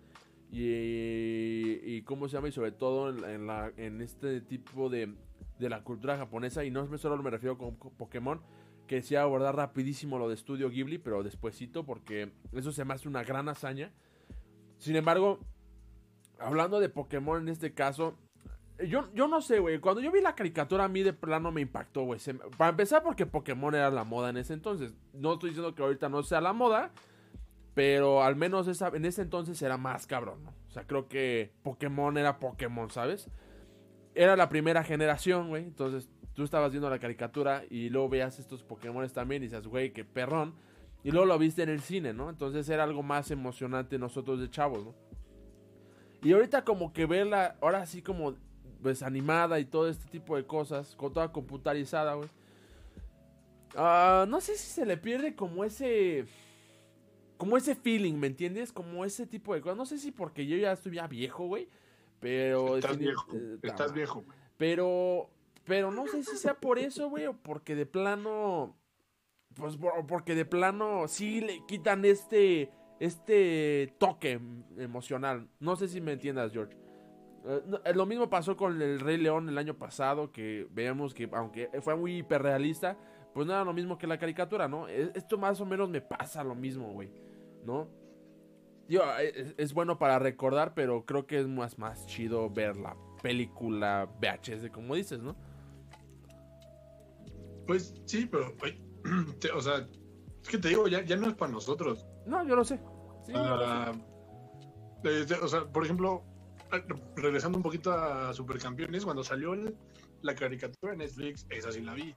A: y, y cómo se llama, y sobre todo en, la, en este tipo de, de, la cultura japonesa, y no solo me refiero con Pokémon, que decía abordar rapidísimo lo de Studio Ghibli, pero despuesito, porque eso se me hace una gran hazaña. Sin embargo, hablando de Pokémon en este caso, yo, yo no sé, güey. Cuando yo vi la caricatura, a mí de plano me impactó, güey. Para empezar, porque Pokémon era la moda en ese entonces. No estoy diciendo que ahorita no sea la moda. Pero al menos esa, en ese entonces era más cabrón, ¿no? O sea, creo que Pokémon era Pokémon, ¿sabes? Era la primera generación, güey. Entonces tú estabas viendo la caricatura y luego veías estos Pokémon también y dices, güey, qué perrón. Y luego lo viste en el cine, ¿no? Entonces era algo más emocionante nosotros de chavos, ¿no? Y ahorita como que verla, ahora sí como pues animada y todo este tipo de cosas, con toda computarizada, güey. Ah, no sé si se le pierde como ese como ese feeling, ¿me entiendes? Como ese tipo de cosas. No sé si porque yo ya estoy ya viejo, güey, pero
B: estás viejo, eh, estás viejo.
A: Pero pero no sé si sea por eso, güey, o porque de plano pues porque de plano sí le quitan este este toque emocional. No sé si me entiendas, George. Eh, eh, lo mismo pasó con el Rey León el año pasado, que veamos que aunque fue muy hiperrealista, pues no era lo mismo que la caricatura, ¿no? E, esto más o menos me pasa lo mismo, güey, ¿no? Yo, eh, es, bueno para recordar, pero creo que es más, más chido ver la película VHS, como dices, ¿no?
B: Pues sí, pero, o sea, es que te digo, ya, ya no es para nosotros.
A: No, yo lo sé. Sí,
B: ah, o sea, por ejemplo, regresando un poquito a Supercampeones, cuando salió la caricatura en Netflix, esa sí la vi.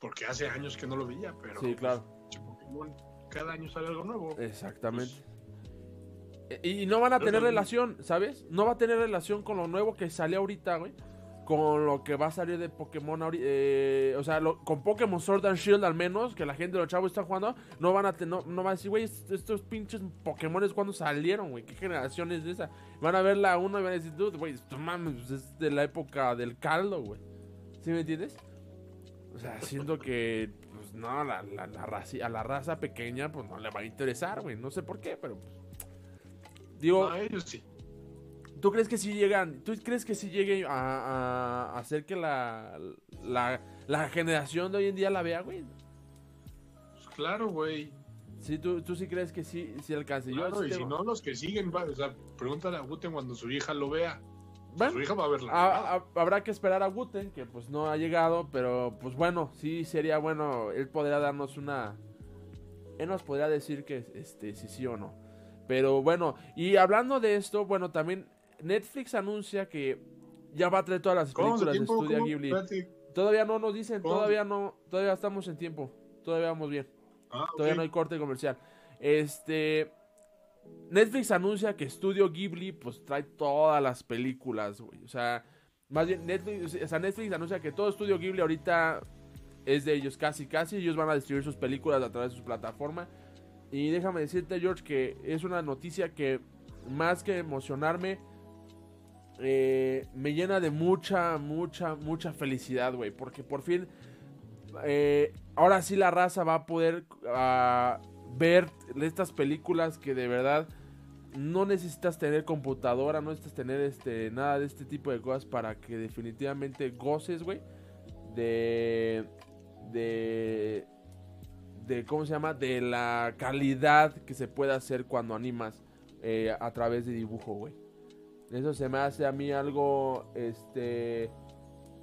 B: Porque hace años que no lo veía, pero.
A: Sí, claro.
B: cada año sale algo nuevo.
A: Exactamente. Pues, y no van a tener relación, ¿sabes? No va a tener relación con lo nuevo que sale ahorita, güey con lo que va a salir de Pokémon eh, o sea, con Pokémon Sword and Shield al menos, que la gente los chavos están jugando, no van a no, no van a decir, güey, estos pinches Pokémon cuando salieron, güey, qué generación es esa. Van a ver la uno y van a decir, güey, esto mames, pues, es de la época del caldo, güey. ¿Sí me entiendes? O sea, siento que, pues no, la, la, a la raza pequeña, pues no le va a interesar, güey, no sé por qué, pero pues. Digo.
B: Ellos sí.
A: ¿Tú crees que si llegan, tú crees que si llegue a, hacer que la, la, generación de hoy en día la vea, güey?
B: Pues claro, güey.
A: Sí, tú, tú sí crees que sí, sí alcance.
B: Claro, y si no, los que siguen, o sea, pregúntale a Guten cuando su hija lo vea. su hija va a verla.
A: habrá que esperar a Guten, que pues no ha llegado, pero pues bueno, sí sería bueno, él podría darnos una... Él nos podría decir que este, si sí o no. Pero bueno, y hablando de esto, bueno, también Netflix anuncia que ya va a traer todas las películas de Studio Ghibli. Todavía no nos dicen, todavía no, todavía estamos en tiempo, todavía vamos bien. Ah, todavía no hay corte comercial. Este Netflix anuncia que Studio Ghibli pues trae todas las películas, O sea, más bien Netflix, o sea, Netflix anuncia que todo Studio Ghibli ahorita es de ellos casi casi, ellos van a distribuir sus películas a través de su plataforma. Y déjame decirte, George, que es una noticia que más que emocionarme, eh, me llena de mucha, mucha, mucha felicidad, güey. Porque por fin, eh, ahora sí la raza va a poder ah, ver estas películas que de verdad no necesitas tener computadora, no necesitas tener este, nada de este tipo de cosas para que definitivamente goces, güey. De, de, de, ¿cómo se llama? De la calidad que se puede hacer cuando animas eh, a través de dibujo, güey. Eso se me hace a mí algo, este,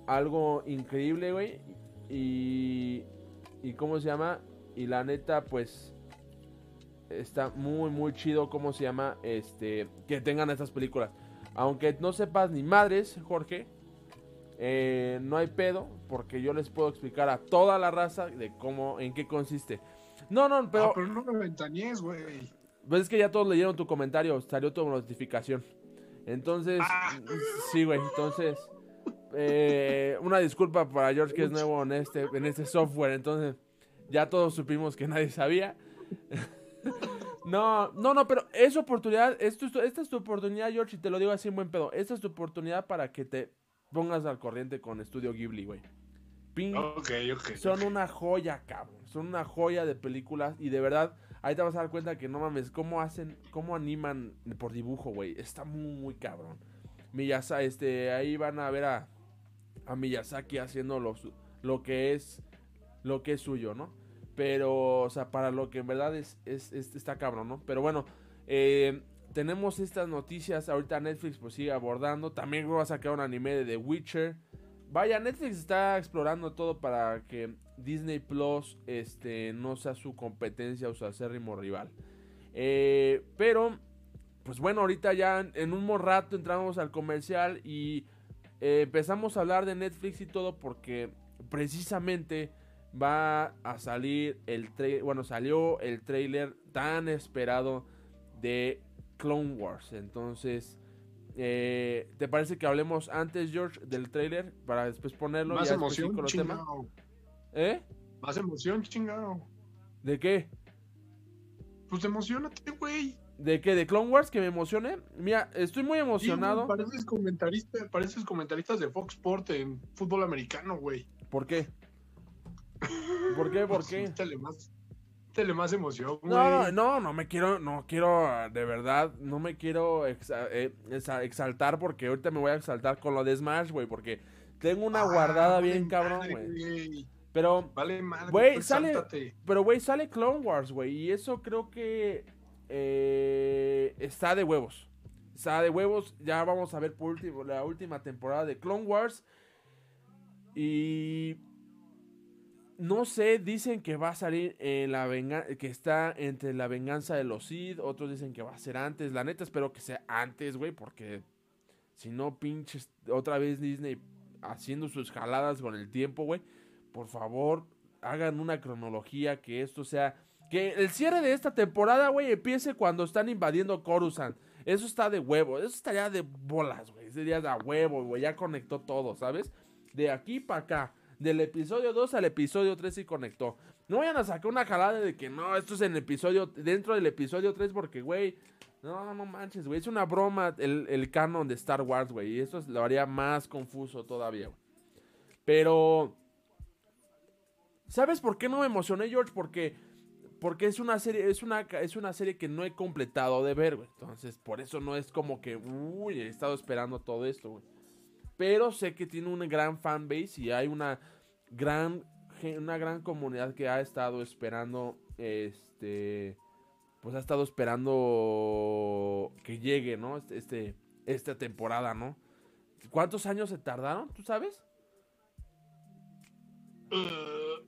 A: algo increíble, güey. Y, y cómo se llama. Y la neta, pues, está muy, muy chido cómo se llama, este, que tengan estas películas. Aunque no sepas ni madres, Jorge, eh, no hay pedo, porque yo les puedo explicar a toda la raza de cómo, en qué consiste. No, no, pero... Ah,
B: pero no me ventaníes, güey.
A: Pues es que ya todos leyeron tu comentario, salió tu notificación. Entonces, ah. sí, güey. Entonces, eh, una disculpa para George que es nuevo en este, en este software. Entonces, ya todos supimos que nadie sabía. no, no, no, pero es oportunidad. Esto, esta es tu oportunidad, George, y te lo digo así en buen pedo. Esta es tu oportunidad para que te pongas al corriente con Studio Ghibli, güey.
B: ok, ok.
A: Son una joya, cabrón. Son una joya de películas y de verdad Ahí te vas a dar cuenta que no mames, cómo hacen, cómo animan por dibujo, güey. Está muy, muy cabrón. Miyazaki, este, ahí van a ver a, a Miyazaki haciendo lo, lo que es, lo que es suyo, ¿no? Pero, o sea, para lo que en verdad es, es, está cabrón, ¿no? Pero bueno, eh, tenemos estas noticias. Ahorita Netflix pues sigue abordando. También va a sacar un anime de The Witcher. Vaya, Netflix está explorando todo para que Disney Plus este, no sea su competencia o su acérrimo rival. Eh, pero, pues bueno, ahorita ya en un rato entramos al comercial y eh, empezamos a hablar de Netflix y todo porque precisamente va a salir el trailer, bueno, salió el trailer tan esperado de Clone Wars. Entonces, eh, ¿Te parece que hablemos antes, George, del trailer para después ponerlo?
B: Más emoción, con
A: ¿Eh?
B: Más emoción, chingado.
A: ¿De qué?
B: Pues emocionate, güey.
A: ¿De qué? ¿De Clone Wars? ¿Que me emocione? Mira, estoy muy emocionado.
B: pareces, comentarista, pareces comentaristas de Fox Sport en fútbol americano, güey.
A: ¿Por qué? ¿Por qué? ¿Por pues qué?
B: más, más emoción, güey.
A: No, no, no me quiero, no quiero, de verdad, no me quiero eh, exaltar porque ahorita me voy a exaltar con lo de Smash, güey, porque tengo una ah, guardada bien cabrón, güey. Pero,
B: vale
A: güey, pues sale, pero güey, sale Clone Wars, güey, y eso creo que eh, está de huevos. Está de huevos, ya vamos a ver por último la última temporada de Clone Wars. Y no sé, dicen que va a salir en la venganza, que está entre la venganza de los Sith, otros dicen que va a ser antes. La neta espero que sea antes, güey, porque si no pinches otra vez Disney haciendo sus jaladas con el tiempo, güey. Por favor, hagan una cronología que esto sea que el cierre de esta temporada, güey, empiece cuando están invadiendo Coruscant. Eso está de huevo, eso estaría de bolas, güey. Sería de huevo, güey, ya conectó todo, ¿sabes? De aquí para acá del episodio 2 al episodio 3 y conectó. No vayan a sacar una jalada de que no, esto es en el episodio, dentro del episodio 3 porque, güey, no, no manches, güey, es una broma el, el canon de Star Wars, güey, y esto lo haría más confuso todavía, güey. Pero, ¿sabes por qué no me emocioné, George? Porque, porque es una serie, es una, es una serie que no he completado de ver, güey. Entonces, por eso no es como que, uy, he estado esperando todo esto, güey. Pero sé que tiene una gran fanbase y hay una gran, una gran comunidad que ha estado esperando, este, pues ha estado esperando que llegue, ¿no? Este, este esta temporada, ¿no? ¿Cuántos años se tardaron? ¿Tú sabes?
B: Uh,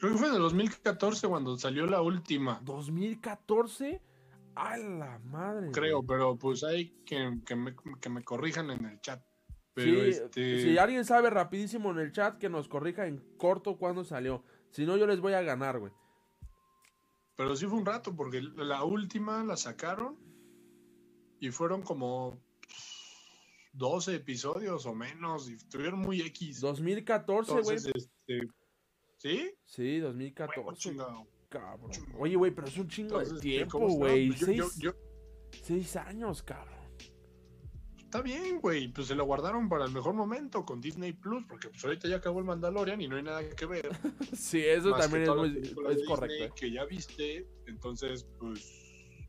B: creo que fue en el 2014 cuando salió la última.
A: ¿2014? A la madre.
B: Creo, pero pues hay que, que, me, que me corrijan en el chat.
A: Este si alguien sabe rapidísimo en el chat que nos corrija en corto cuando salió. Si no, yo les voy a ganar, güey.
B: Pero sí fue un rato, porque la última la sacaron y fueron como 12 episodios o menos y estuvieron muy X.
A: 2014, güey. Este,
B: ¿Sí?
A: Sí, 2014. cabrón. Oye, güey, pero es un chingo de tiempo, güey. Seis, seis años, cabrón
B: está bien, güey, pues se lo guardaron para el mejor momento con Disney Plus, porque pues ahorita ya acabó el Mandalorian y no hay nada que ver.
A: sí, eso también es, muy, es correcto.
B: Que ya viste, entonces, pues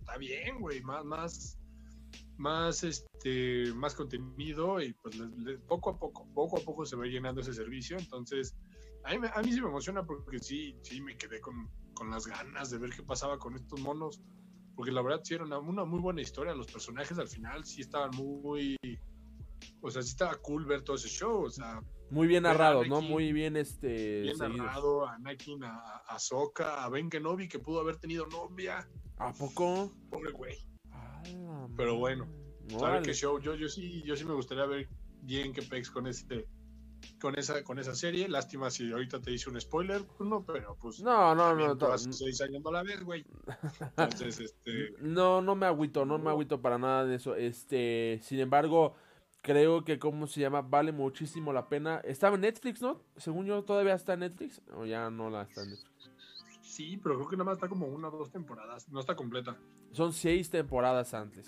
B: está bien, güey, más, más, más, este, más contenido y pues poco a poco, poco a poco se va llenando ese servicio, entonces a mí, a mí sí me emociona porque sí, sí me quedé con, con las ganas de ver qué pasaba con estos monos porque la verdad sí era una, muy buena historia. Los personajes al final sí estaban muy. O sea, sí estaba cool ver todo ese show. O sea.
A: Muy bien narrado, ¿no? Muy bien este.
B: Bien narrado, a Anakin, a, a Soka, a Ben Kenobi, que pudo haber tenido novia.
A: ¿A poco?
B: Pobre güey. Pero bueno, ¿sabes qué show? Yo, yo sí, yo sí me gustaría ver bien que Pex con este con esa, con esa serie. Lástima si ahorita te hice un spoiler, pues no, pero pues.
A: No, no, no.
B: no seis años no la ves, güey. Entonces, este.
A: No, no me agüito, no me agüito para nada de eso. Este, sin embargo, creo que, ¿cómo se llama? Vale muchísimo la pena. Estaba en Netflix, ¿no? Según yo, todavía está en Netflix. O ya no la está en Netflix.
B: Sí, pero creo que nada más está como una o dos temporadas. No está completa.
A: Son seis temporadas antes.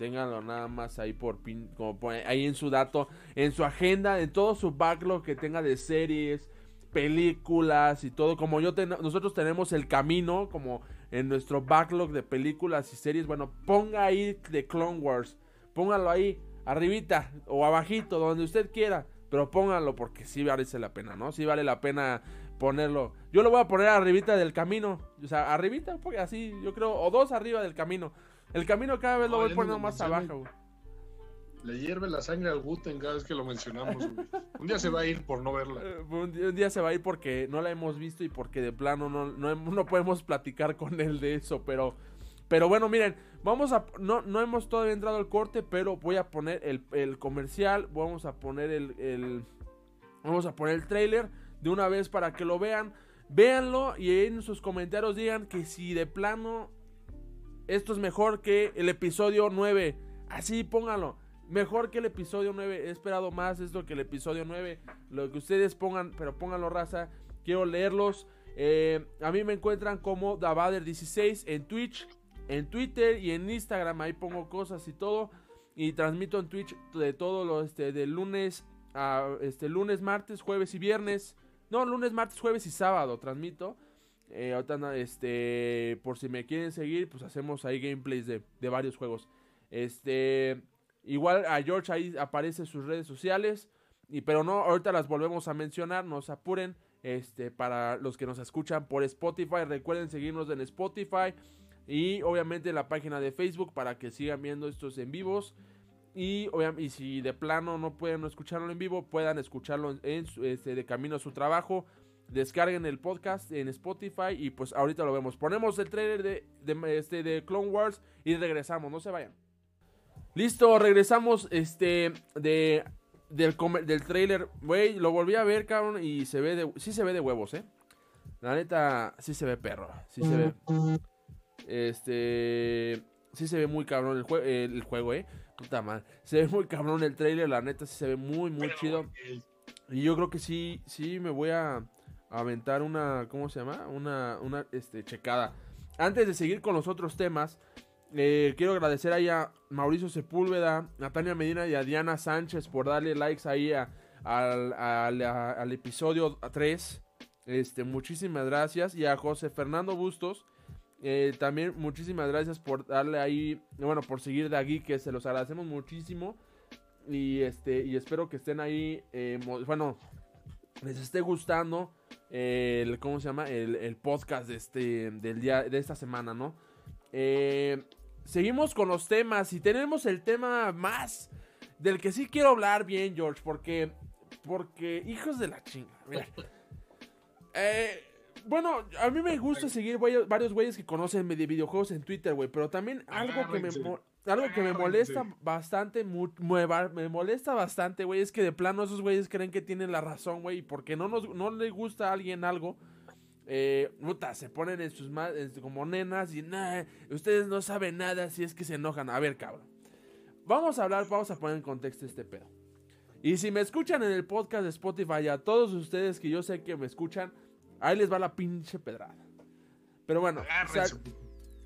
A: Ténganlo nada más ahí por pin, como ahí en su dato, en su agenda, en todo su backlog que tenga de series, películas y todo. Como yo nosotros tenemos el camino, como en nuestro backlog de películas y series. Bueno, ponga ahí de Clone Wars. Póngalo ahí, arribita o abajito, donde usted quiera. Pero póngalo porque sí vale la pena, ¿no? Sí vale la pena ponerlo. Yo lo voy a poner arribita del camino. O sea, arribita, porque así, yo creo, o dos arriba del camino. El camino cada vez lo voy poniendo más abajo, güey.
B: Le hierve la sangre al Guten cada vez que lo mencionamos, güey. Un día se va a ir por no verla.
A: Eh, un, día, se va a ir porque no la hemos visto y porque de plano no, no, podemos platicar con él de eso, pero... Pero bueno, miren, vamos a... No, no hemos todavía entrado al corte, pero voy a poner el, comercial, vamos a poner el, el... Vamos a poner el trailer de una vez para que lo vean. Véanlo y en sus comentarios digan que si de plano esto es mejor que el episodio 9. Así pónganlo. Mejor que el episodio 9. He esperado más esto que el episodio 9. Lo que ustedes pongan, pero pónganlo raza. Quiero leerlos. Eh, a mí me encuentran como Davader16 en Twitch, en Twitter y en Instagram. Ahí pongo cosas y todo. Y transmito en Twitch de todo lo este, de lunes a este lunes, martes, jueves y viernes. No, lunes, martes, jueves y sábado transmito. Eh, este, por si me quieren seguir, pues hacemos ahí gameplays de, varios juegos. Este, igual a George ahí aparece sus redes sociales. Y, pero no, ahorita las volvemos a mencionar, no se apuren. Este, para los que nos escuchan por Spotify, recuerden seguirnos en Spotify. Y obviamente la página de Facebook para que sigan viendo estos en vivos. Y, y si de plano no pueden escucharlo en vivo, puedan escucharlo en, este, de camino a su trabajo descarguen el podcast en Spotify y pues ahorita lo vemos. Ponemos el trailer de, de, este, de Clone Wars y regresamos, no se vayan. Listo, regresamos este de del, del trailer. Güey, lo volví a ver, cabrón, y se ve de sí se ve de huevos, ¿eh? La neta sí se ve perro, sí se ve. Este sí se ve muy cabrón el, el, juego, ¿eh? Puta madre. Se ve muy cabrón el trailer, la neta sí se ve muy muy chido. Y yo creo que sí sí me voy a aventar una ¿cómo se llama? Una una este checada. Antes de seguir con los otros temas, eh, quiero agradecer ahí a Mauricio Sepúlveda, a Medina y a Diana Sánchez por darle likes ahí al, episodio 3. Este, muchísimas gracias. Y a José Fernando Bustos. Eh, también muchísimas gracias por darle ahí, bueno, por seguir de aquí, que se los agradecemos muchísimo. Y este, y espero que estén ahí, eh, bueno, les esté gustando el, ¿cómo se llama? El, podcast de este, del día, de esta semana, ¿no? Eh, seguimos con los temas y tenemos el tema más del que sí quiero hablar bien, George, porque, porque, hijos de la chinga, eh, bueno, a mí me gusta seguir varios güeyes que conocen de videojuegos en Twitter, güey, pero también algo que me algo que me molesta bastante, me molesta bastante, güey, es que de plano esos güeyes creen que tienen la razón, güey, porque no nos no le gusta a alguien algo, eh, puta, se ponen en sus como nenas y nada, ustedes no saben nada si es que se enojan. A ver, cabrón. Vamos a hablar, vamos a poner en contexto este pedo. Y si me escuchan en el podcast de Spotify, a todos ustedes que yo sé que me escuchan, ahí les va la pinche pedrada. Pero bueno,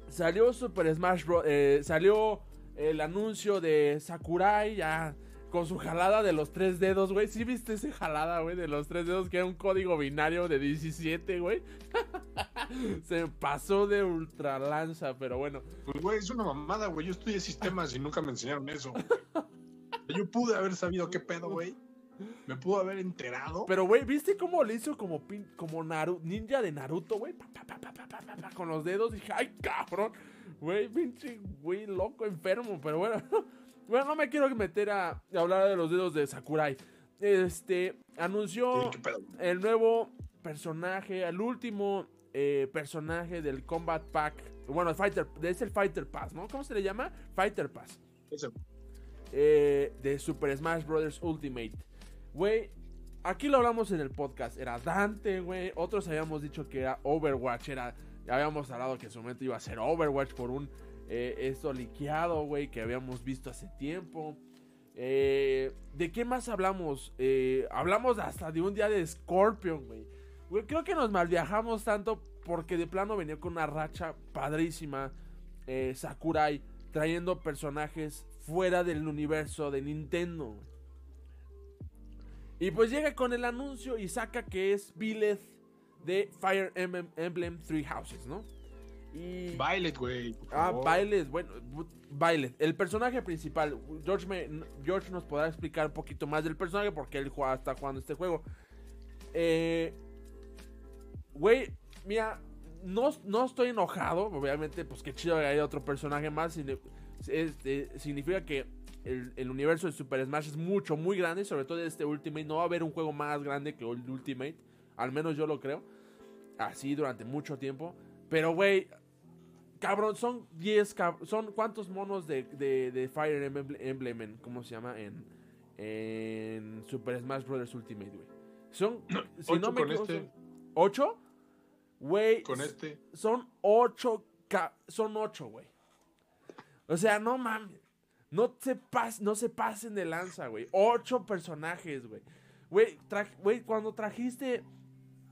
A: salió Super Smash Bros. Eh, salió el anuncio de Sakurai, ya con su jalada de los tres dedos, güey. ¿Sí viste ese jalada, güey, de los tres dedos que era un código binario de 17, güey? Se pasó de ultralanza, pero bueno.
B: Pues, güey, es una mamada, güey. Yo estudié sistemas y nunca me enseñaron eso. Yo pude haber sabido qué pedo, güey. Me pudo haber enterado.
A: Pero, güey, ¿viste cómo le hizo como, como ninja de Naruto, güey? Con los dedos. Dije, ay, cabrón. Güey, pinche, güey, loco, enfermo. Pero bueno. Bueno, no me quiero meter a, hablar de los dedos de Sakurai. Este anunció el nuevo personaje, el último eh, personaje del Combat Pack. Bueno, el Fighter, es el Fighter Pass, ¿no? ¿Cómo se le llama? Fighter Pass. Eso. Eh, de Super Smash Bros. Ultimate. Güey, aquí lo hablamos en el podcast. Era Dante, güey. Otros habíamos dicho que era Overwatch. Era, ya habíamos hablado que en su momento iba a ser Overwatch por un eh, esto liqueado, güey, que habíamos visto hace tiempo. Eh, ¿De qué más hablamos? Eh, hablamos hasta de un día de Scorpion, güey. Creo que nos malviajamos tanto porque de plano venía con una racha padrísima. Sakurai trayendo personajes fuera del universo de Nintendo. Y pues llega con el anuncio y saca que es Billeth de Fire Emblem Three Houses, ¿no?
B: Y... Violet, güey.
A: Ah, Violet, bueno, Violet. El personaje principal. George, me, George nos podrá explicar un poquito más del personaje porque él juega, está jugando este juego. Eh, güey, mira, no, no estoy enojado. Obviamente, pues qué chido que haya otro personaje más. Este, significa que el, el, universo de Super Smash es mucho, muy grande. Sobre todo este Ultimate. No va a haber un juego más grande que el Ultimate. Al menos yo lo creo. Así durante mucho tiempo. Pero, güey, Cabrón, son 10 son cuántos monos de, de, Fire Emblem, en, ¿cómo se llama? En, en Super Smash Bros. Ultimate, güey. Son, si no me equivoco, este. ¿8? Güey.
B: Con este.
A: Son 8, son 8, güey. O sea, no mames. No se, pas, no se pasen de lanza, güey. 8 personajes, güey. Güey, cuando trajiste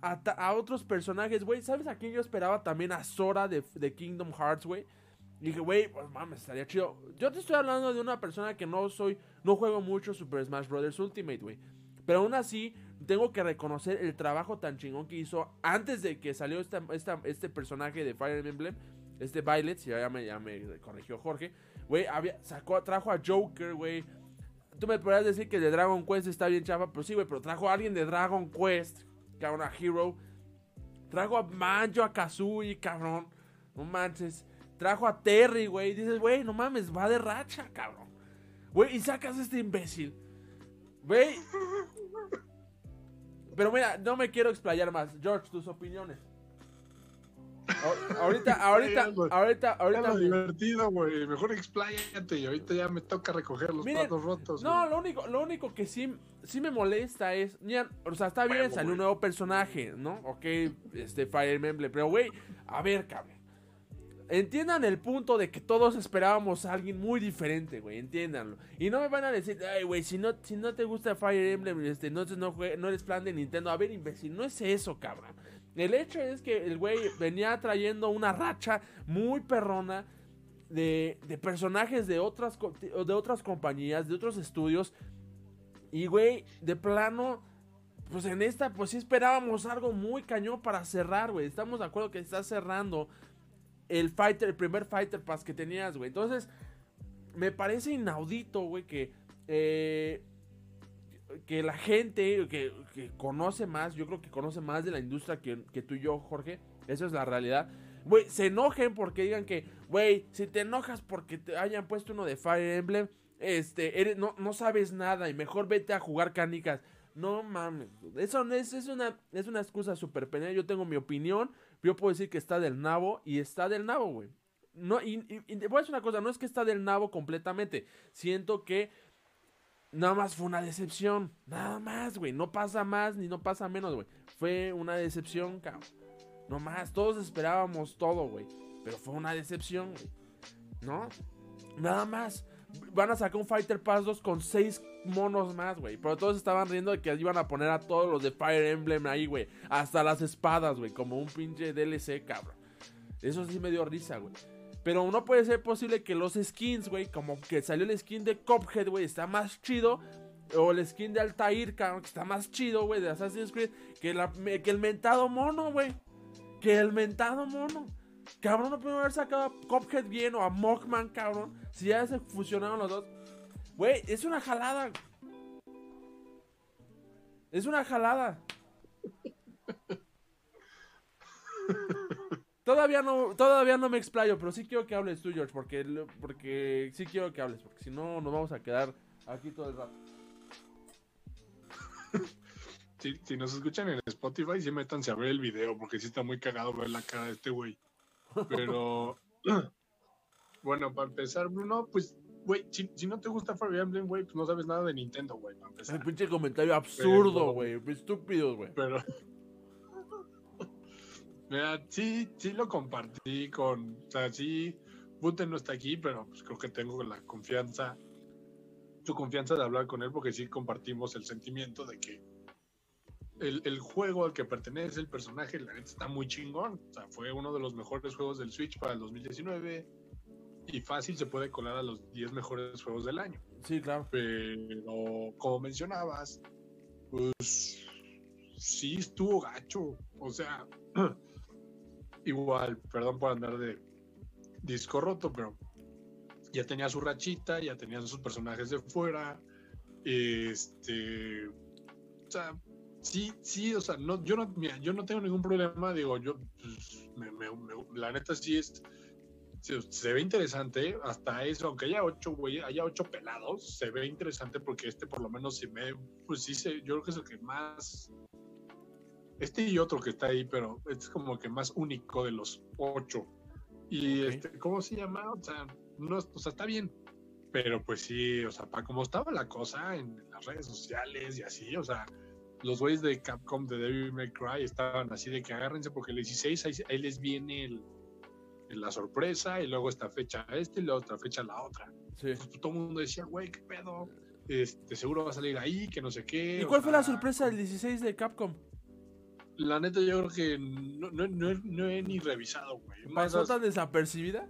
A: a, otros personajes, güey. ¿Sabes a quién yo esperaba también? A Sora de, Kingdom Hearts, güey. Dije, güey, pues mames, estaría chido. Yo te estoy hablando de una persona que no soy, no juego mucho Super Smash Bros. Ultimate, güey. Pero aún así, tengo que reconocer el trabajo tan chingón que hizo antes de que salió esta, este personaje de Fire Emblem, este Violet, si ya me, corrigió Jorge. Güey, sacó, trajo a Joker, güey. Tú me podrías decir que de Dragon Quest está bien chafa, pero sí, güey, pero trajo a alguien de Dragon Quest cabrón, a Hero. Trajo a Manjo, a Kazooie, cabrón. No manches. Trajo a Terry, güey. Dices, güey, no mames, va de racha, cabrón. Güey, y sacas a este imbécil. Güey. Pero mira, no me quiero explayar más. George, tus opiniones. Ahorita, ahorita, ahorita, ahorita.
B: lo divertido, güey. Mejor expláyate y ahorita ya me toca recoger los platos rotos.
A: No, lo único, lo único que sí, sí me molesta es. o sea, está bien, salió un nuevo personaje, ¿no? Ok, este Fire Emblem. Pero, güey, a ver, cabrón. Entiendan el punto de que todos esperábamos a alguien muy diferente, güey. Entiéndanlo. Y no me van a decir, ay, güey, si no, si no te gusta Fire Emblem, este, no, no, no eres plan de Nintendo. A ver, imbécil, no es eso, cabrón. El hecho es que el güey venía trayendo una racha muy perrona de, de personajes de otras, de otras compañías, de otros estudios. Y, güey, de plano, pues en esta, pues sí esperábamos algo muy cañón para cerrar, güey. Estamos de acuerdo que está cerrando el fighter, el primer fighter pass que tenías, güey. Entonces, me parece inaudito, güey, que eh, que la gente que, conoce más, yo creo que conoce más de la industria que, tú y yo, Jorge, eso es la realidad. Güey, se enojen porque digan que, güey, si te enojas porque te hayan puesto uno de Fire Emblem, este, eres, no, no sabes nada y mejor vete a jugar canicas. No mames, eso es, es, una, es una excusa súper penal. Yo tengo mi opinión, yo puedo decir que está del nabo y está del nabo, güey. No, y, y, voy a decir una cosa, no es que está del nabo completamente. Siento que Nada más fue una decepción. Nada más, güey. No pasa más ni no pasa menos, güey. Fue una decepción, cabrón. No más. Todos esperábamos todo, güey. Pero fue una decepción, güey. ¿No? Nada más. Van a sacar un Fighter Pass 2 con 6 monos más, güey. Pero todos estaban riendo de que iban a poner a todos los de Fire Emblem ahí, güey. Hasta las espadas, güey. Como un pinche DLC, cabrón. Eso sí me dio risa, güey. Pero no puede ser posible que los skins, güey, como que salió el skin de Cophead, güey, está más chido. O el skin de Altair, cabrón, que está más chido, güey, de Assassin's Creed. Que, el mentado mono, güey. Que el mentado mono. Cabrón, no puede haber sacado a Cophead bien o a Mockman, cabrón. Si ya se fusionaron los dos. Güey, es una jalada. Es una jalada. Todavía no, todavía no me explayo, pero sí quiero que hables tú, George, porque, porque sí quiero que hables, porque si no nos vamos a quedar aquí todo el rato.
B: Si, nos escuchan en Spotify, sí métanse a ver el video, porque sí está muy cagado ver la cara de este güey. Pero, bueno, para empezar, Bruno, pues, güey, si, no te gusta Fire Emblem, güey, pues no sabes nada de Nintendo, güey, para empezar.
A: Un pinche comentario absurdo, güey, estúpido, güey.
B: Pero... Mira, sí, sí lo compartí con, o sea, sí, Buten no está aquí, pero pues creo que tengo la confianza, su confianza de hablar con él porque sí compartimos el sentimiento de que el, juego al que pertenece el personaje, la neta está muy chingón. O sea, fue uno de los mejores juegos del Switch para el 2019 y fácil se puede colar a los 10 mejores juegos del año.
A: Sí, claro.
B: Pero como mencionabas, pues sí estuvo gacho. O sea, igual, perdón por andar de disco roto, pero ya tenía su rachita, ya tenía sus personajes de fuera. Este, o sea, sí, sí, o sea, no, yo no, yo no tengo ningún problema, digo, yo, pues, la neta sí es, se, ve interesante, hasta eso, aunque haya ocho, güey, haya ocho pelados, se ve interesante porque este por lo menos se me, pues sí, se, yo creo que es el que más este y otro que está ahí, pero este es como que más único de los ocho. Y este, ¿cómo se llama? O sea, no, o sea, está bien. Pero pues sí, o sea, para cómo estaba la cosa en las redes sociales y así, o sea, los güeyes de Capcom de Devil May Cry estaban así de que agárrense porque el 16 ahí, les viene la sorpresa y luego esta fecha este y la otra fecha la otra. Sí. Pues, todo el mundo decía, güey, qué pedo. Este, seguro va a salir ahí, que no sé qué.
A: ¿Y cuál fue la sorpresa del 16 de Capcom?
B: La neta, yo creo que no, no, no, he ni revisado, güey.
A: ¿Pasó tan desapercibida?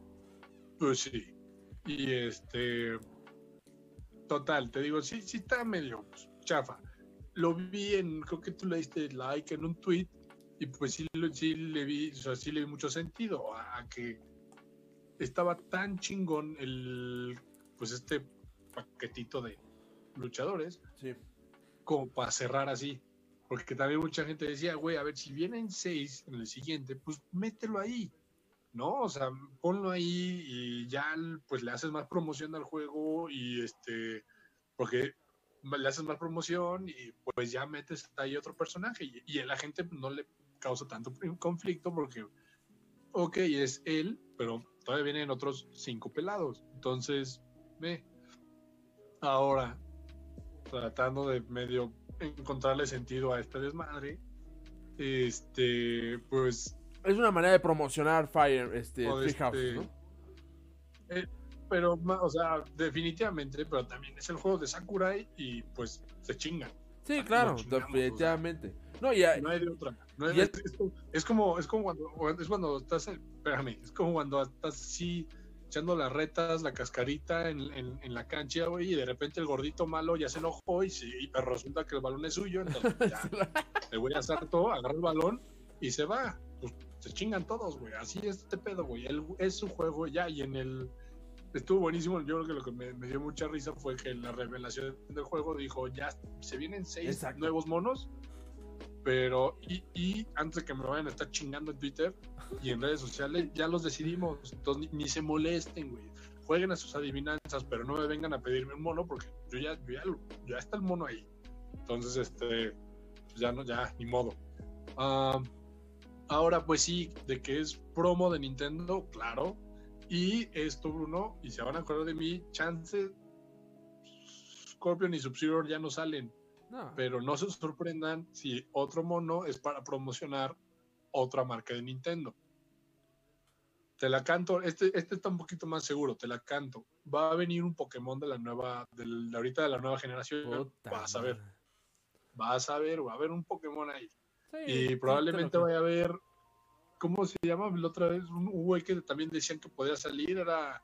B: Pues sí. Y este. Total, te digo, sí, sí está medio chafa. Lo vi en, creo que tú le diste like en un tweet y pues sí, sí le vi, o sea, sí le vi mucho sentido a, que estaba tan chingón el, pues este paquetito de luchadores,
A: sí.
B: como para cerrar así. Porque también mucha gente decía, güey, a ver, si vienen seis en el siguiente, pues mételo ahí, ¿no? O sea, ponlo ahí y ya pues le haces más promoción al juego y este, porque le haces más promoción y pues ya metes ahí otro personaje y, y la gente no le causa tanto conflicto porque, ok, es él, pero todavía vienen otros cinco pelados. Entonces, ve. Ahora, tratando de medio encontrarle sentido a este desmadre, este, pues...
A: Es una manera de promocionar Fire, este, este ¿no?
B: Eh, pero, o sea, definitivamente, pero también es el juego de Sakurai y pues se chingan.
A: Sí, claro, definitivamente.
B: no, ya, no hay de otra. es, como, es como cuando, es cuando estás, espérame, es como cuando estás así echando las retas, la cascarita en, en, la cancha, güey, y de repente el gordito malo ya se enojó y, y resulta que el balón es suyo, entonces ya le voy a hacer todo, agarra el balón y se va. Pues se chingan todos, güey. Así es este pedo, güey. Es su juego ya y en el estuvo buenísimo. Yo creo que lo que me, dio mucha risa fue que la revelación del juego dijo, ya se vienen seis nuevos monos, pero y, antes de que me vayan a estar chingando en Twitter y en redes sociales, ya los decidimos. Entonces ni, se molesten, güey. Jueguen a sus adivinanzas, pero no me vengan a pedirme un mono porque yo ya, ya, está el mono ahí. Entonces, este, pues ya no, ya, ni modo. Ah, ahora, pues sí, de que es promo de Nintendo, claro, y esto, Bruno, y se van a acordar de mí, chance Scorpion y Sub-Zero ya no salen. Pero no se sorprendan si otro mono es para promocionar otra marca de Nintendo. Te la canto, este, este está un poquito más seguro, te la canto. Va a venir un Pokémon de la nueva, de, ahorita de la nueva generación. vas a ver. Vas a ver, va a haber un Pokémon ahí. y probablemente vaya a haber ¿Cómo se llama la otra vez? Un güey que también decían que podía salir, era.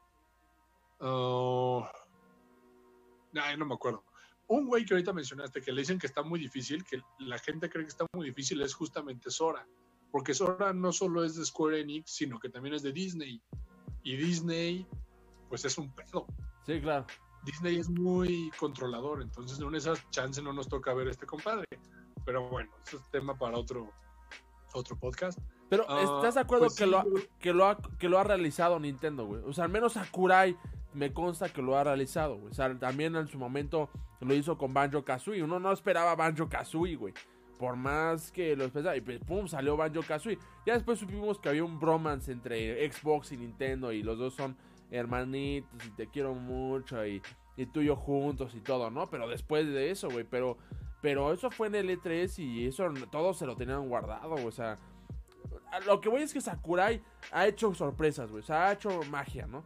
B: Uh, no me acuerdo. Un güey que ahorita mencionaste que le dicen que está muy difícil, que la gente cree que está muy difícil, es justamente Sora. Porque Sora no solo es de Square Enix, sino que también es de Disney. Y Disney, pues es un pedo.
A: Sí, claro.
B: Disney es muy controlador, entonces en esas chances no nos toca ver a este compadre. Pero bueno, ese es tema para otro, otro podcast.
A: Pero ah, ¿estás de acuerdo pues que, lo ha, que, lo ha, que lo ha realizado Nintendo, güey? O sea, al menos Sakurai me consta que lo ha realizado, güey. O sea, también en su momento lo hizo con Banjo Kazooie. Uno no esperaba Banjo Kazooie, güey. Por más que lo esperaba. Y pues, pum, salió Banjo Kazooie. Ya después supimos que había un bromance entre Xbox y Nintendo. Y los dos son hermanitos. Y te quiero mucho. Y, y tú y yo juntos y todo, ¿no? Pero después de eso, güey. Pero, pero eso fue en el E3 y eso todos se lo tenían guardado. O sea lo que voy es que Sakurai ha hecho sorpresas, güey. O sea, ha hecho magia, ¿no?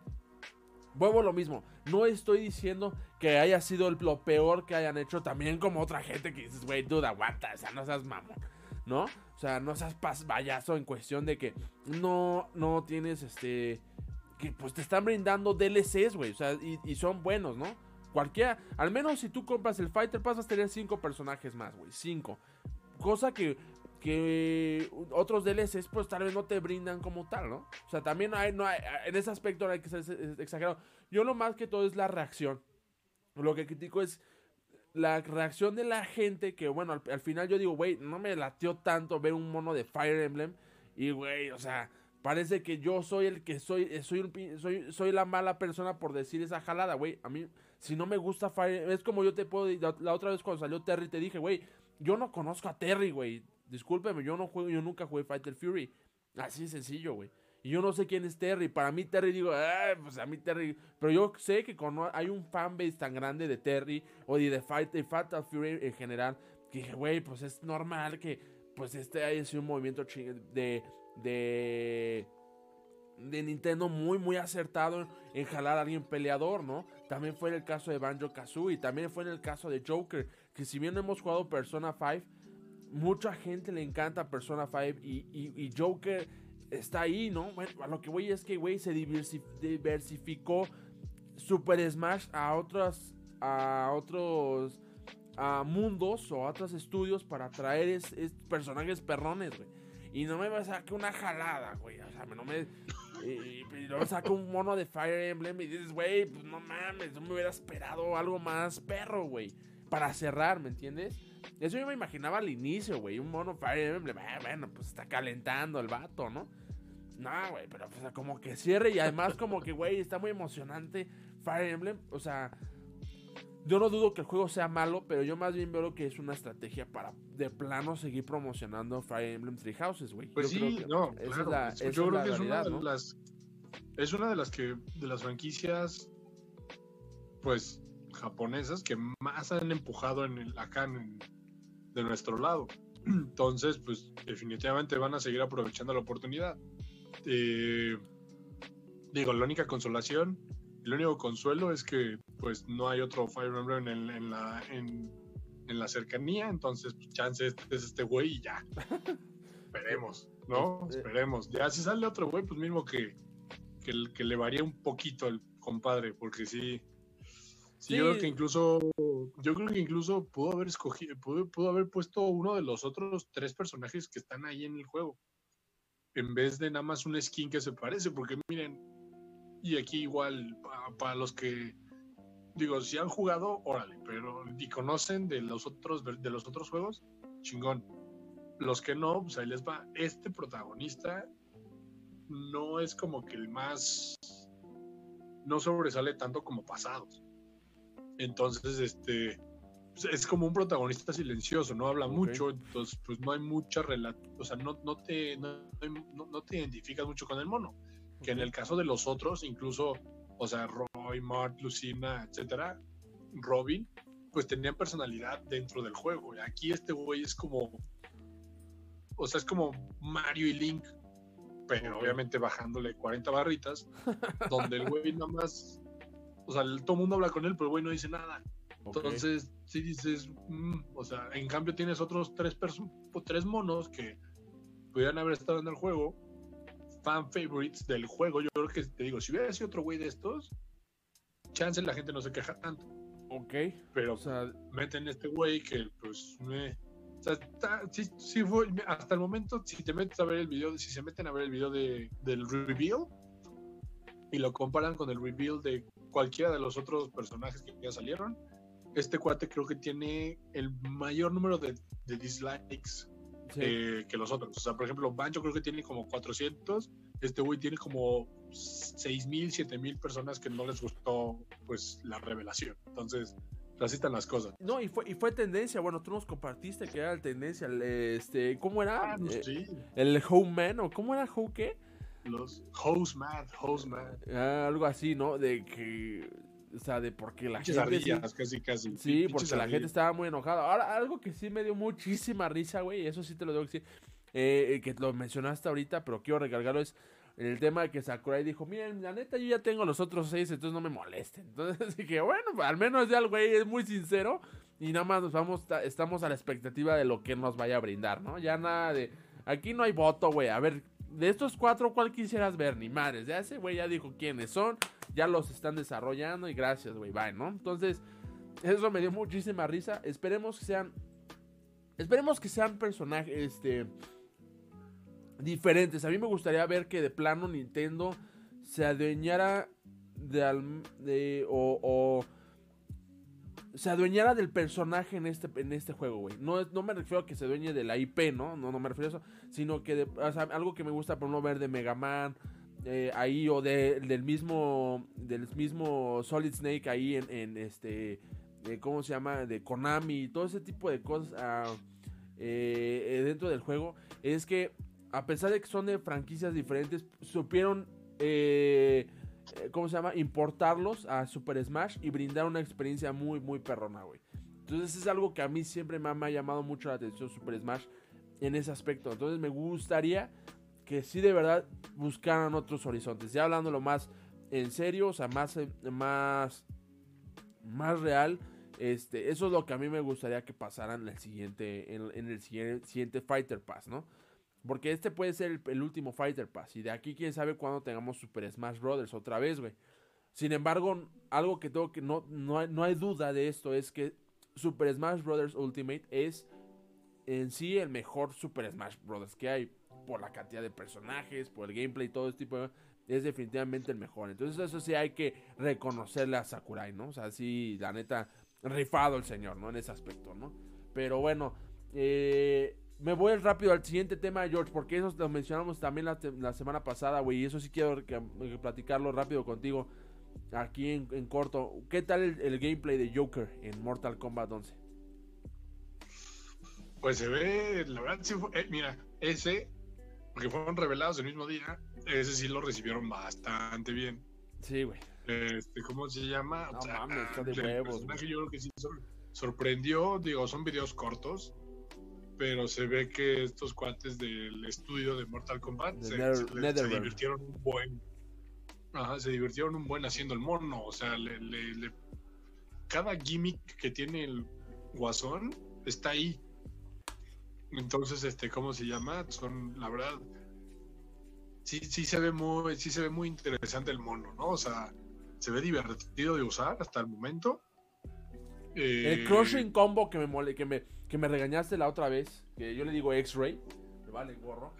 A: Vuelvo lo mismo. No estoy diciendo que haya sido lo peor que hayan hecho. También como otra gente que dices, güey, duda, aguanta. O sea, no seas mamón, ¿no? O sea, no seas payaso en cuestión de que no, no tienes este. Que pues te están brindando DLCs, güey. O sea, y, y, son buenos, ¿no? Cualquiera. Al menos si tú compras el Fighter Pass vas a tener cinco personajes más, güey. Cinco. Cosa que que otros DLCs pues tal vez no te brindan como tal, ¿no? O sea, también hay, no hay, en ese aspecto no hay que ser exagerado. Yo lo más que todo es la reacción. Lo que critico es la reacción de la gente que, bueno, al, final yo digo, güey, no me latió tanto ver un mono de Fire Emblem y, güey, o sea, parece que yo soy el que soy, eh, soy, soy, soy la mala persona por decir esa jalada, güey. A mí, si no me gusta Fire es como yo te puedo, la, la otra vez cuando salió Terry te dije, güey, yo no conozco a Terry, güey. Discúlpeme, yo no juego, yo nunca jugué Fighter Fury. Así sencillo, güey. Y yo no sé quién es Terry. Para mí Terry digo, pues a mí Terry. Pero yo sé que cuando hay un fanbase tan grande de Terry o de, Fighter, Fighter Fury en general, que dije, güey, pues es normal que pues este haya sido un movimiento de, de, de Nintendo muy, muy acertado en jalar a alguien peleador, ¿no? También fue en el caso de Banjo Kazooie, también fue en el caso de Joker, que si bien hemos jugado Persona 5, mucha gente le encanta Persona 5 y, Joker está ahí, ¿no? Bueno, a lo que voy es que, güey, se diversificó Super Smash a otros, a otros a mundos o a otros estudios para traer es, personajes perrones, güey. Y no me va a sacar una jalada, güey. O sea, no me. Y, luego saco un mono de Fire Emblem y dices, güey, pues no mames, no me hubiera esperado algo más perro, güey. Para cerrar, ¿me entiendes? Eso yo me imaginaba al inicio, güey. Un mono Fire Emblem. Eh, bueno, pues está calentando el vato, ¿no? No, güey, pero pues, como que cierre y además como que, güey, está muy emocionante Fire Emblem. O sea, yo no dudo que el juego sea malo, pero yo más bien veo que es una estrategia para de plano seguir promocionando Fire Emblem Three Houses, güey.
B: Pues
A: yo
B: sí,
A: creo que
B: no,
A: esa
B: claro,
A: es la, esa
B: yo
A: es
B: creo
A: la
B: que es una de las es una de las que de las franquicias pues japonesas que más han empujado en el, acá en, de nuestro lado. Entonces, pues definitivamente van a seguir aprovechando la oportunidad. Eh, digo, la única consolación, el único consuelo es que pues no hay otro Fire Emblem en, en la en, en la cercanía, entonces pues, chance este es este güey y ya. Esperemos, ¿no?
A: Este-
B: Esperemos. Ya si sale otro güey, pues mismo que, que, que le varía un poquito el compadre, porque sí. Sí, yo creo que incluso, yo creo que incluso pudo haber escogido, pudo, pudo haber puesto uno de los otros tres personajes que están ahí en el juego, en vez de nada más un skin que se parece, porque miren, y aquí igual pa- para los que digo, si han jugado, órale, pero y conocen de los otros de los otros juegos, chingón. Los que no, pues ahí les va. Este protagonista no es como que el más no sobresale tanto como pasados. Entonces, este pues, es como un protagonista silencioso, no habla mucho, entonces pues no hay mucha relación, o sea, no, no te no, no- no te identificas mucho con el mono. Que en el caso de los otros, incluso, o sea, Roy, Mart, Lucina, etcétera, Robin, pues tenían personalidad dentro del juego. Aquí este güey es como, o sea, es como Mario y Link, pero obviamente bajándole 40 barritas, donde el güey nada más, o sea, todo el mundo habla con él, pero el güey no dice nada. Entonces, sí dices, mm, o sea, en cambio tienes otros tres, tres monos que pudieran haber estado en el juego, fan favorites del juego. Yo creo que te digo, si hubiera sido otro güey de estos, chance la gente no se queja tanto.
A: Ok.
B: Pero
A: O sea,
B: meten este güey que, pues, me. O sea, está- sí, sí fue, hasta el momento, si te metes a ver el video, si se meten a ver el video de, del reveal y lo comparan con el reveal de cualquiera de los otros personajes que ya salieron, este cuate creo que tiene el mayor número de, de dislikes
A: sí.
B: eh, que los otros. O sea, por ejemplo, Banjo creo que tiene como 400, este güey tiene como 6.000, 7.000 personas que no les gustó pues la revelación. Entonces, así están las cosas.
A: No, y fue, y fue tendencia. Bueno, tú nos compartiste que era tendencia. el, este, ¿Cómo era?
B: Ah, pues
A: Eh,
B: sí,
A: El Home Man, ¿o cómo era Home qué?
B: Los host mad, host mad.
A: Ah, algo así, ¿no? De que. O sea, de porque la
B: Pinches
A: gente. sí-
B: casi, casi.
A: Sí,
B: Pinches
A: porque la gente estaba muy enojada. Ahora, algo que sí me dio muchísima risa, güey, eso sí te lo debo decir, eh, que lo mencionaste ahorita, pero quiero recargarlo, es el tema de que Sakurai dijo, miren, la neta, yo ya tengo los otros seis, entonces no me molesten. Entonces dije, bueno, al menos ya el güey es muy sincero y nada más nos vamos, ta- estamos a la expectativa de lo que nos vaya a brindar, ¿no? Ya nada de, aquí no hay voto, güey, a ver, de estos cuatro, ¿cuál quisieras ver? Ni madres, ya ese güey ya dijo quiénes son, ya los están desarrollando y gracias, güey, bye, ¿no? Entonces... Eso me dio muchísima risa. Esperemos que sean. Esperemos que sean personajes. Este. Diferentes. A mí me gustaría ver que de plano Nintendo se adueñara de. al- de- o, o se adueñara del personaje en este, en este juego, güey. No, no me refiero a que se adueñe de la IP, ¿no? No, no me refiero a eso. Sino que, de- o sea, algo que me gusta por no ver de Mega Man eh, ahí o de, del mismo del mismo Solid Snake ahí en, en este eh, ¿cómo se llama? de Konami y todo ese tipo de cosas ah, eh, eh, dentro del juego es que a pesar de que son de franquicias diferentes supieron eh, ¿cómo se llama? importarlos a Super Smash y brindar una experiencia muy muy perrona güey entonces es algo que a mí siempre me ha, llamado mucho la atención Super Smash en ese aspecto entonces me gustaría que sí de verdad buscaran otros horizontes. Ya hablándolo más en serio, o sea, más, eh, más, más real. Este, eso es lo que a mí me gustaría que pasaran en el siguiente, en, en el siguiente, siguiente Fighter Pass, ¿no? Porque este puede ser el, último Fighter Pass. Y de aquí quién sabe cuándo tengamos Super Smash Brothers otra vez, güey. Sin embargo, algo que tengo que no, no, hay, no hay duda de esto es que Super Smash Brothers Ultimate es en sí el mejor Super Smash Brothers que hay por la cantidad de personajes, por el gameplay, todo este tipo de... Es definitivamente el mejor. Entonces eso sí hay que reconocerle a Sakurai, ¿no? O sea, sí, la neta, rifado el señor, ¿no? En ese aspecto, ¿no? Pero bueno, eh, me voy rápido al siguiente tema, George, porque eso lo mencionamos también la, semana pasada, güey, y eso sí quiero que- que platicarlo rápido contigo. aquí en, corto, ¿qué tal el, gameplay de Joker en Mortal Kombat 11?
B: Pues se ve, la verdad, sí eh, mira, ese, porque fueron revelados el mismo día, ese sí lo recibieron bastante bien.
A: Sí, güey.
B: Este, ¿Cómo se llama?
A: No mames, está de huevos.
B: Yo creo que sí sorprendió, digo, son videos cortos, pero se ve que estos cuates del estudio de Mortal Kombat se, divirtieron un buen. Ajá, se divirtieron un buen haciendo el mono. O sea, le, cada gimmick que tiene el guasón está ahí. Entonces, este, ¿cómo se llama? Son, la verdad, sí, sí se ve muy, sí se ve muy interesante el mono, ¿no? O sea, se ve divertido de usar hasta el momento.
A: el eh, crushing combo que me mole, que me, que me regañaste la otra vez, que yo le digo X-Ray, me vale gorro.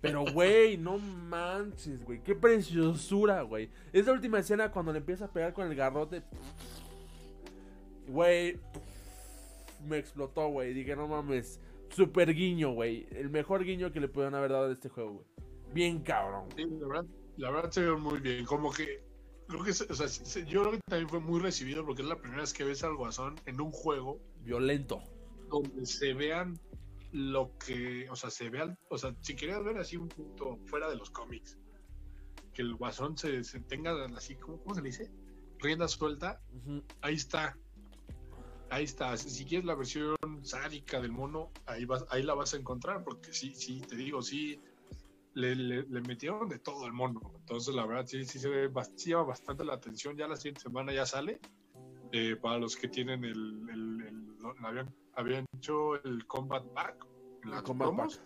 A: Pero, güey, no manches, güey. Qué preciosura, güey. Es la última escena cuando le empieza a pegar con el garrote. Güey, me explotó, güey. Dije, no mames. Super guiño, güey. El mejor guiño que le pudieron haber dado de este juego, güey. Bien cabrón.
B: Sí, la verdad, la verdad se ve muy bien. Como que creo que, o sea, yo creo que también fue muy recibido porque es la primera vez que ves al Guasón en un juego
A: violento
B: donde se vean lo que, o sea, se vean, o sea, si querías ver así un punto fuera de los cómics, que el Guasón se, tenga así, ¿cómo, ¿cómo, se le dice? Rienda suelta, ahí está. Ahí está. Si quieres la versión sádica del mono, ahí vas, ahí la vas a encontrar, porque sí, sí, te digo, sí, le, metieron de todo el mono. Entonces, la verdad, sí, sí se ve, sí llama bastante la atención. Ya la siguiente semana ya sale. Eh, para los que tienen el, el, habían, habían, hecho el Combat Pack en las promos,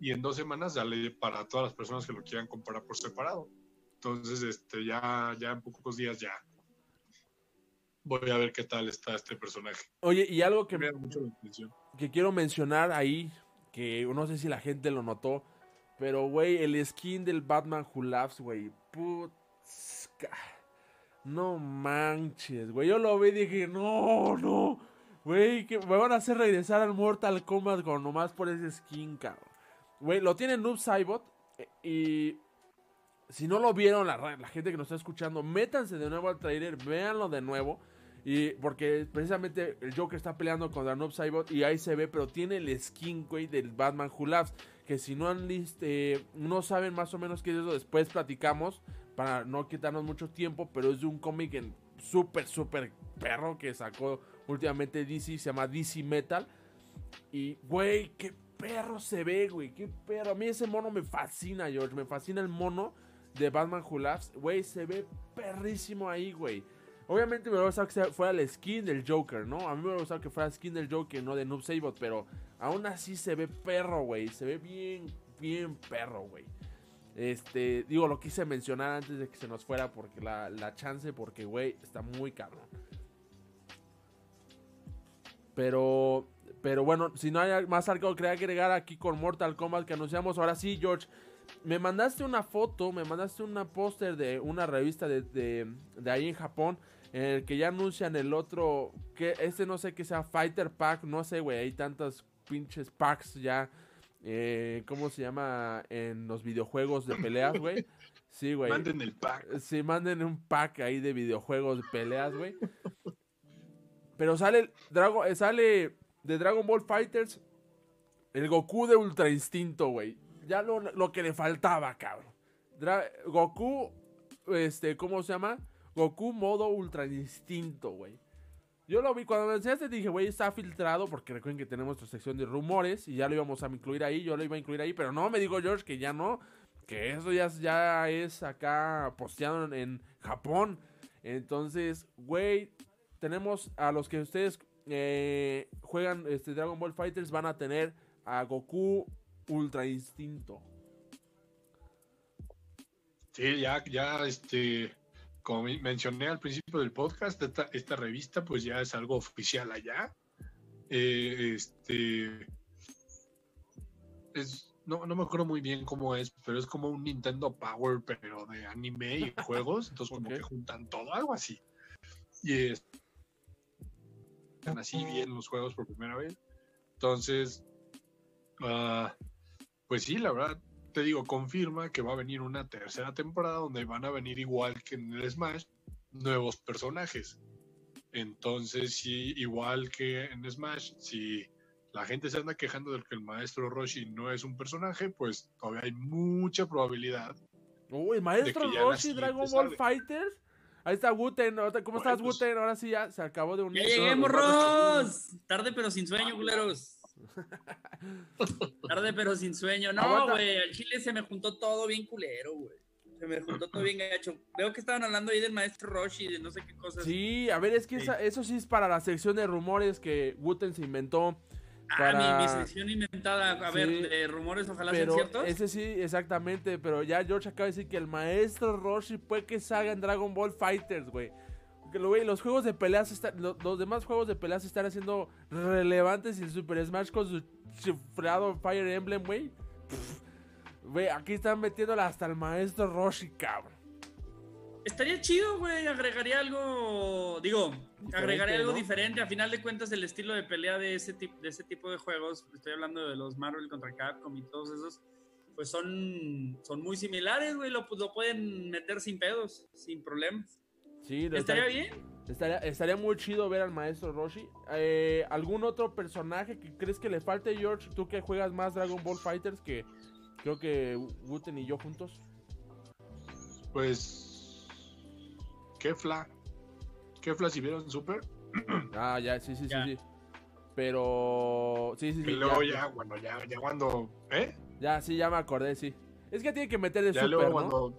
B: y en dos semanas sale para todas las personas que lo quieran comprar por separado. Entonces, este, ya, ya en pocos días ya voy a ver qué tal está este personaje.
A: Oye, y algo que, me, que quiero mencionar ahí, que no sé si la gente lo notó, pero, güey, el skin del Batman Who Laughs, güey. No manches, güey. Yo lo vi y dije, no, no. Güey, que me van a hacer regresar al Mortal Kombat con nomás por ese skin, cabrón. Güey, lo tiene Noob Saibot. Eh, y si no lo vieron, la, gente que nos está escuchando, métanse de nuevo al trailer, véanlo de nuevo. Y porque precisamente el Joker está peleando contra Noob Saibot y ahí se ve, pero tiene el skin, güey, del Batman Who que si no han este, no saben más o menos qué es eso, después platicamos para no quitarnos mucho tiempo, pero es de un cómic en súper, súper perro que sacó últimamente DC, se llama DC Metal. Y, güey, qué perro se ve, güey, qué perro. A mí ese mono me fascina, George, me fascina el mono de Batman Who Güey, se ve perrísimo ahí, güey. Obviamente me hubiera gustado que fuera el skin del Joker, ¿no? A mí me hubiera gustado que fuera el skin del Joker, no de Noob Sabot, pero aún así se ve perro, güey. Se ve bien, bien perro, güey. Este, digo, lo quise mencionar antes de que se nos fuera porque la, la chance, porque, güey, está muy cabrón. Pero, pero bueno, si no hay más algo que agregar aquí con Mortal Kombat que anunciamos, ahora sí, George, me mandaste una foto, me mandaste una póster de una revista de, de, ahí en Japón en el que ya anuncian el otro, que este no sé qué sea, Fighter Pack, no sé, güey, hay tantos pinches packs ya, eh, ¿cómo se llama? En los videojuegos de peleas, güey. Sí, güey.
B: Manden el pack.
A: Sí, manden un pack ahí de videojuegos de peleas, güey. Pero sale, Drago, eh, sale de Dragon Ball Fighters el Goku de Ultra Instinto, güey. Ya lo, lo, que le faltaba, cabrón. Goku, este, ¿cómo se llama? Goku modo Ultra Instinto, güey. Yo lo vi cuando me enseñaste, dije, güey, está filtrado, porque recuerden que tenemos nuestra sección de rumores y ya lo íbamos a incluir ahí, yo lo iba a incluir ahí, pero no, me dijo George que ya no, que eso ya, ya es acá posteado en, Japón. Entonces, güey, tenemos a los que ustedes eh, juegan este Dragon Ball Fighters, van a tener a Goku Ultra Instinto.
B: Sí, ya, ya, este como mencioné al principio del podcast, esta, revista pues ya es algo oficial allá. Eh, este es, no, no me acuerdo muy bien cómo es, pero es como un Nintendo Power, pero de anime y juegos. Entonces, como que juntan todo, algo así. Y así bien los juegos por primera vez. Entonces, ah, pues sí, la verdad, te digo, confirma que va a venir una tercera temporada donde van a venir igual que en el Smash, nuevos personajes. Entonces, sí, igual que en Smash, si la gente se anda quejando de que el maestro Roshi no es un personaje, pues todavía hay mucha probabilidad.
A: Uy, maestro Roshi, Dragon Ball Fighters. Ahí está Wuten. ¿Cómo estás, pues Wuten? Ahora sí ya se acabó de unir.
C: ¡Ya llegué, morros! Tarde pero sin sueño, culeros. Tarde pero sin sueño. No, güey, al chile se me juntó todo bien culero, güey. Se me juntó todo bien gacho. Veo que estaban hablando ahí del maestro Roshi, de no sé qué cosas.
A: Sí, a ver, es que eso sí es para la sección de rumores que Wuten se inventó.
C: Ah, mi, sección inventada, a ver, de rumores, ojalá sean ciertos.
A: Ese sí, exactamente, pero ya George acaba de decir que el maestro Roshi puede que salga en Dragon Ball Fighters, güey. Que lo, los juegos de peleas, están, los demás juegos de peleas están haciendo relevantes y el Super Smash con su chifrado Fire Emblem, güey. Güey, aquí están metiéndole hasta el maestro Roshi, cabrón.
C: Estaría chido, güey. Agregaría algo. Digo, agregaría algo diferente. A final de cuentas, el estilo de pelea de ese, de ese tipo de juegos, estoy hablando de los Marvel contra Capcom y todos esos, pues son, son muy similares, güey. Lo, lo pueden meter sin pedos, sin problemas.
A: Sí,
C: estaría, bien.
A: Estaría, estaría muy chido ver al maestro Roshi. Eh, ¿Algún otro personaje que crees que le falte, George? Tú que juegas más Dragon Ball Fighters que creo que Wooten y yo juntos.
B: Pues Kefla. Kefla, si vieron Super.
A: ah, ya, sí, sí, sí, sí. Pero. Sí, sí, sí.
B: Y luego ya, bueno, ya, ya cuando. ¿Eh?
A: Ya, sí, ya me acordé, sí. Es que tiene que meter el ya Super, luego
B: cuando,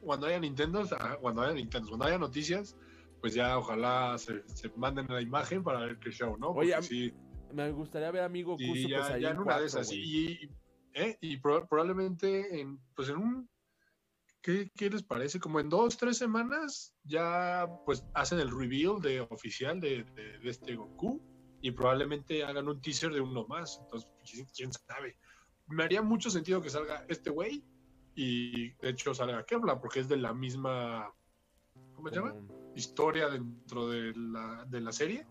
B: cuando haya Nintendo, cuando haya Nintendo, cuando haya noticias, pues ya ojalá se, se manden la imagen para ver qué show, ¿no?
A: Oye, sí, me gustaría ver amigo
B: y ya, ya en una de esas. Y, ¿eh? y probablemente en, pues en un ¿Qué, les parece? Como en dos, tres semanas ya pues hacen el reveal de oficial de, este Goku y probablemente hagan un teaser de uno más. Entonces, quién sabe. Me haría mucho sentido que salga este güey y de hecho salga Kevlar porque es de la misma, ¿cómo se llama? Historia dentro de la, de la serie.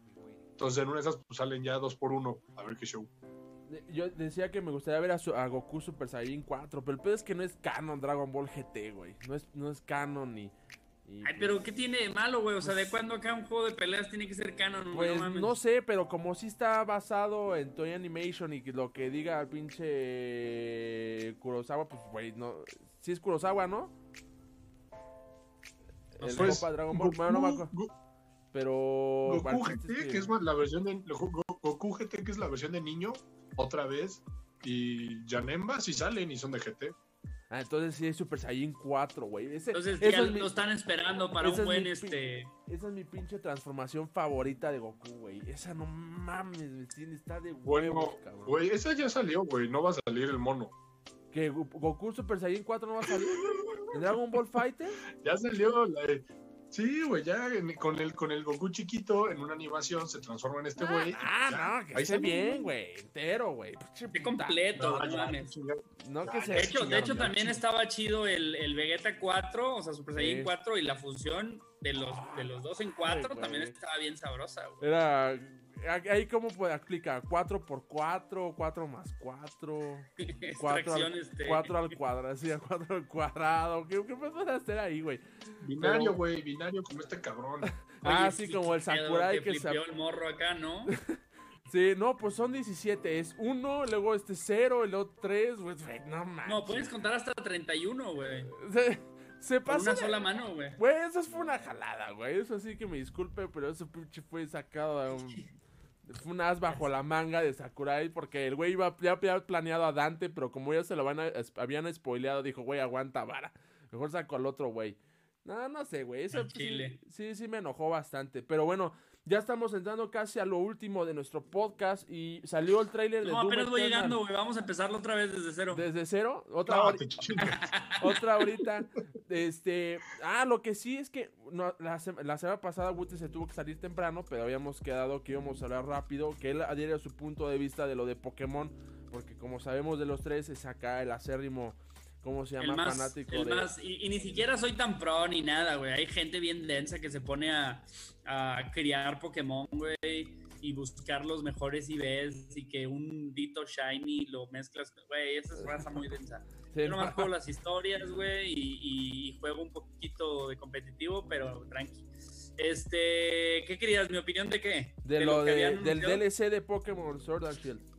B: Entonces en una de esas pues, salen ya dos por uno. A ver qué show.
A: Yo decía que me gustaría ver a, Goku Super Saiyan 4, pero el peor es que no es canon Dragon Ball GT, güey. No es, no es canon ni...
C: Ay, pues pero ¿qué tiene de malo, güey? O sea, ¿de pues cuándo acá un juego de peleas tiene que ser canon?
A: Pues no, sé, pero como si está basado en Toy Animation y que lo que diga el pinche Kurosawa, pues, güey, no... Sí es Kurosawa, ¿no?
B: El pues, Dragon Ball, bueno, no me acuerdo. Pero... Goku GT, que... es la versión de... Goku GT, que es la versión de niño, otra vez. Y Janemba sí salen y son de GT.
A: Ah, entonces sí es Super Saiyan 4, güey.
C: entonces ya lo están esperando para un buen este.
A: Esa es mi pinche transformación favorita de Goku, güey. Esa no mames, me está de huevos,
B: bueno, Güey, esa ya salió, güey. No va a salir el mono.
A: ¿Que Goku Super Saiyan 4 no va a salir? ¿En Dragon Ball Fighter?
B: Ya salió la, Sí, güey, ya con el, con el Goku chiquito en una animación se transforma en este ah, güey.
A: Ah, no, que esté bien, güey, entero, güey.
C: Qué completo, no. No, que de hecho, de hecho también estaba chido el, el Vegeta 4, o sea, Super Saiyan 4 y la fusión de los, de los dos en 4 también estaba bien sabrosa, güey.
A: Era Ahí cómo puede explicar, 4 por 4, 4 más 4, 4 al, este. al cuadrado, sí, 4 al cuadrado, ¿qué, qué puedes hacer ahí, güey?
B: Binario, güey, binario como este cabrón.
A: ah, sí, como el Sakurai
C: que, que se... el morro acá, ¿no?
A: sí, no, pues son 17, es 1, luego este 0, el otro 3, güey, no mames.
C: No, puedes contar hasta 31, güey.
A: Se pasa.
C: Con una sola mano, güey.
A: Güey, eso fue una jalada, güey. Eso sí que me disculpe, pero eso pinche fue sacado de un fue un as bajo la manga de Sakurai porque el güey iba, ya había planeado a Dante, pero como ya se lo van habían spoileado, dijo, güey, aguanta vara. Mejor sacó al otro güey. No, no sé, güey. Eso sí, sí, sí me enojó bastante. Pero bueno, ya estamos entrando casi a lo último de nuestro podcast y salió el tráiler de
C: No, apenas voy llegando, güey. Vamos a empezarlo otra vez desde cero.
A: ¿Desde cero? Otra Otra ahorita. Este, ah, lo que sí es que la, semana pasada Wooten se tuvo que salir temprano, pero habíamos quedado que íbamos a hablar rápido, que él adhiere su punto de vista de lo de Pokémon, porque como sabemos de los tres es acá el acérrimo ¿Cómo se llama? fanático
C: el más, y, ni siquiera soy tan pro ni nada, güey. Hay gente bien densa que se pone a, a criar Pokémon, güey. y buscar los mejores IBs y que un Dito Shiny lo mezclas, güey, esa es raza muy densa. Yo nomás juego las historias, güey, y, juego un poquito de competitivo, pero tranqui. Este, ¿qué querías? ¿Mi opinión de qué?
A: De, lo, del DLC de Pokémon Sword and Shield.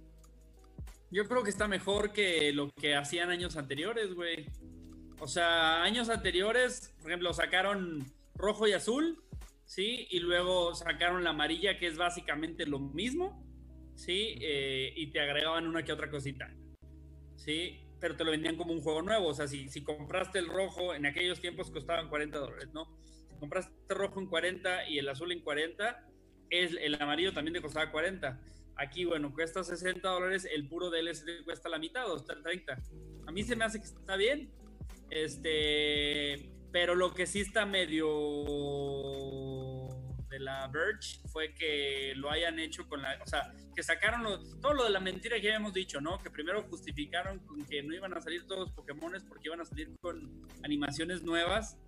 C: Yo creo que está mejor que lo que hacían años anteriores, güey. O sea, años anteriores, por ejemplo, sacaron rojo y azul, ¿sí? Y luego sacaron la amarilla, que es básicamente lo mismo, ¿sí? Eh, y te agregaban una que otra cosita, ¿sí? Pero te lo vendían como un juego nuevo. O sea, si, si compraste el rojo, en aquellos tiempos costaban 40 dólares, ¿no? Si compraste el rojo en 40 y el azul en 40, es, el amarillo también te costaba 40 Aquí, bueno, cuesta 60 dólares, el puro DLC cuesta la mitad, o está 30. A mí se me hace que está bien. Este, pero lo que sí está medio de la Verge fue que lo hayan hecho con la, o sea, que sacaron todo lo de la mentira que habíamos dicho, ¿no? Que primero justificaron con que no iban a salir todos los Pokémones porque iban a salir con animaciones nuevas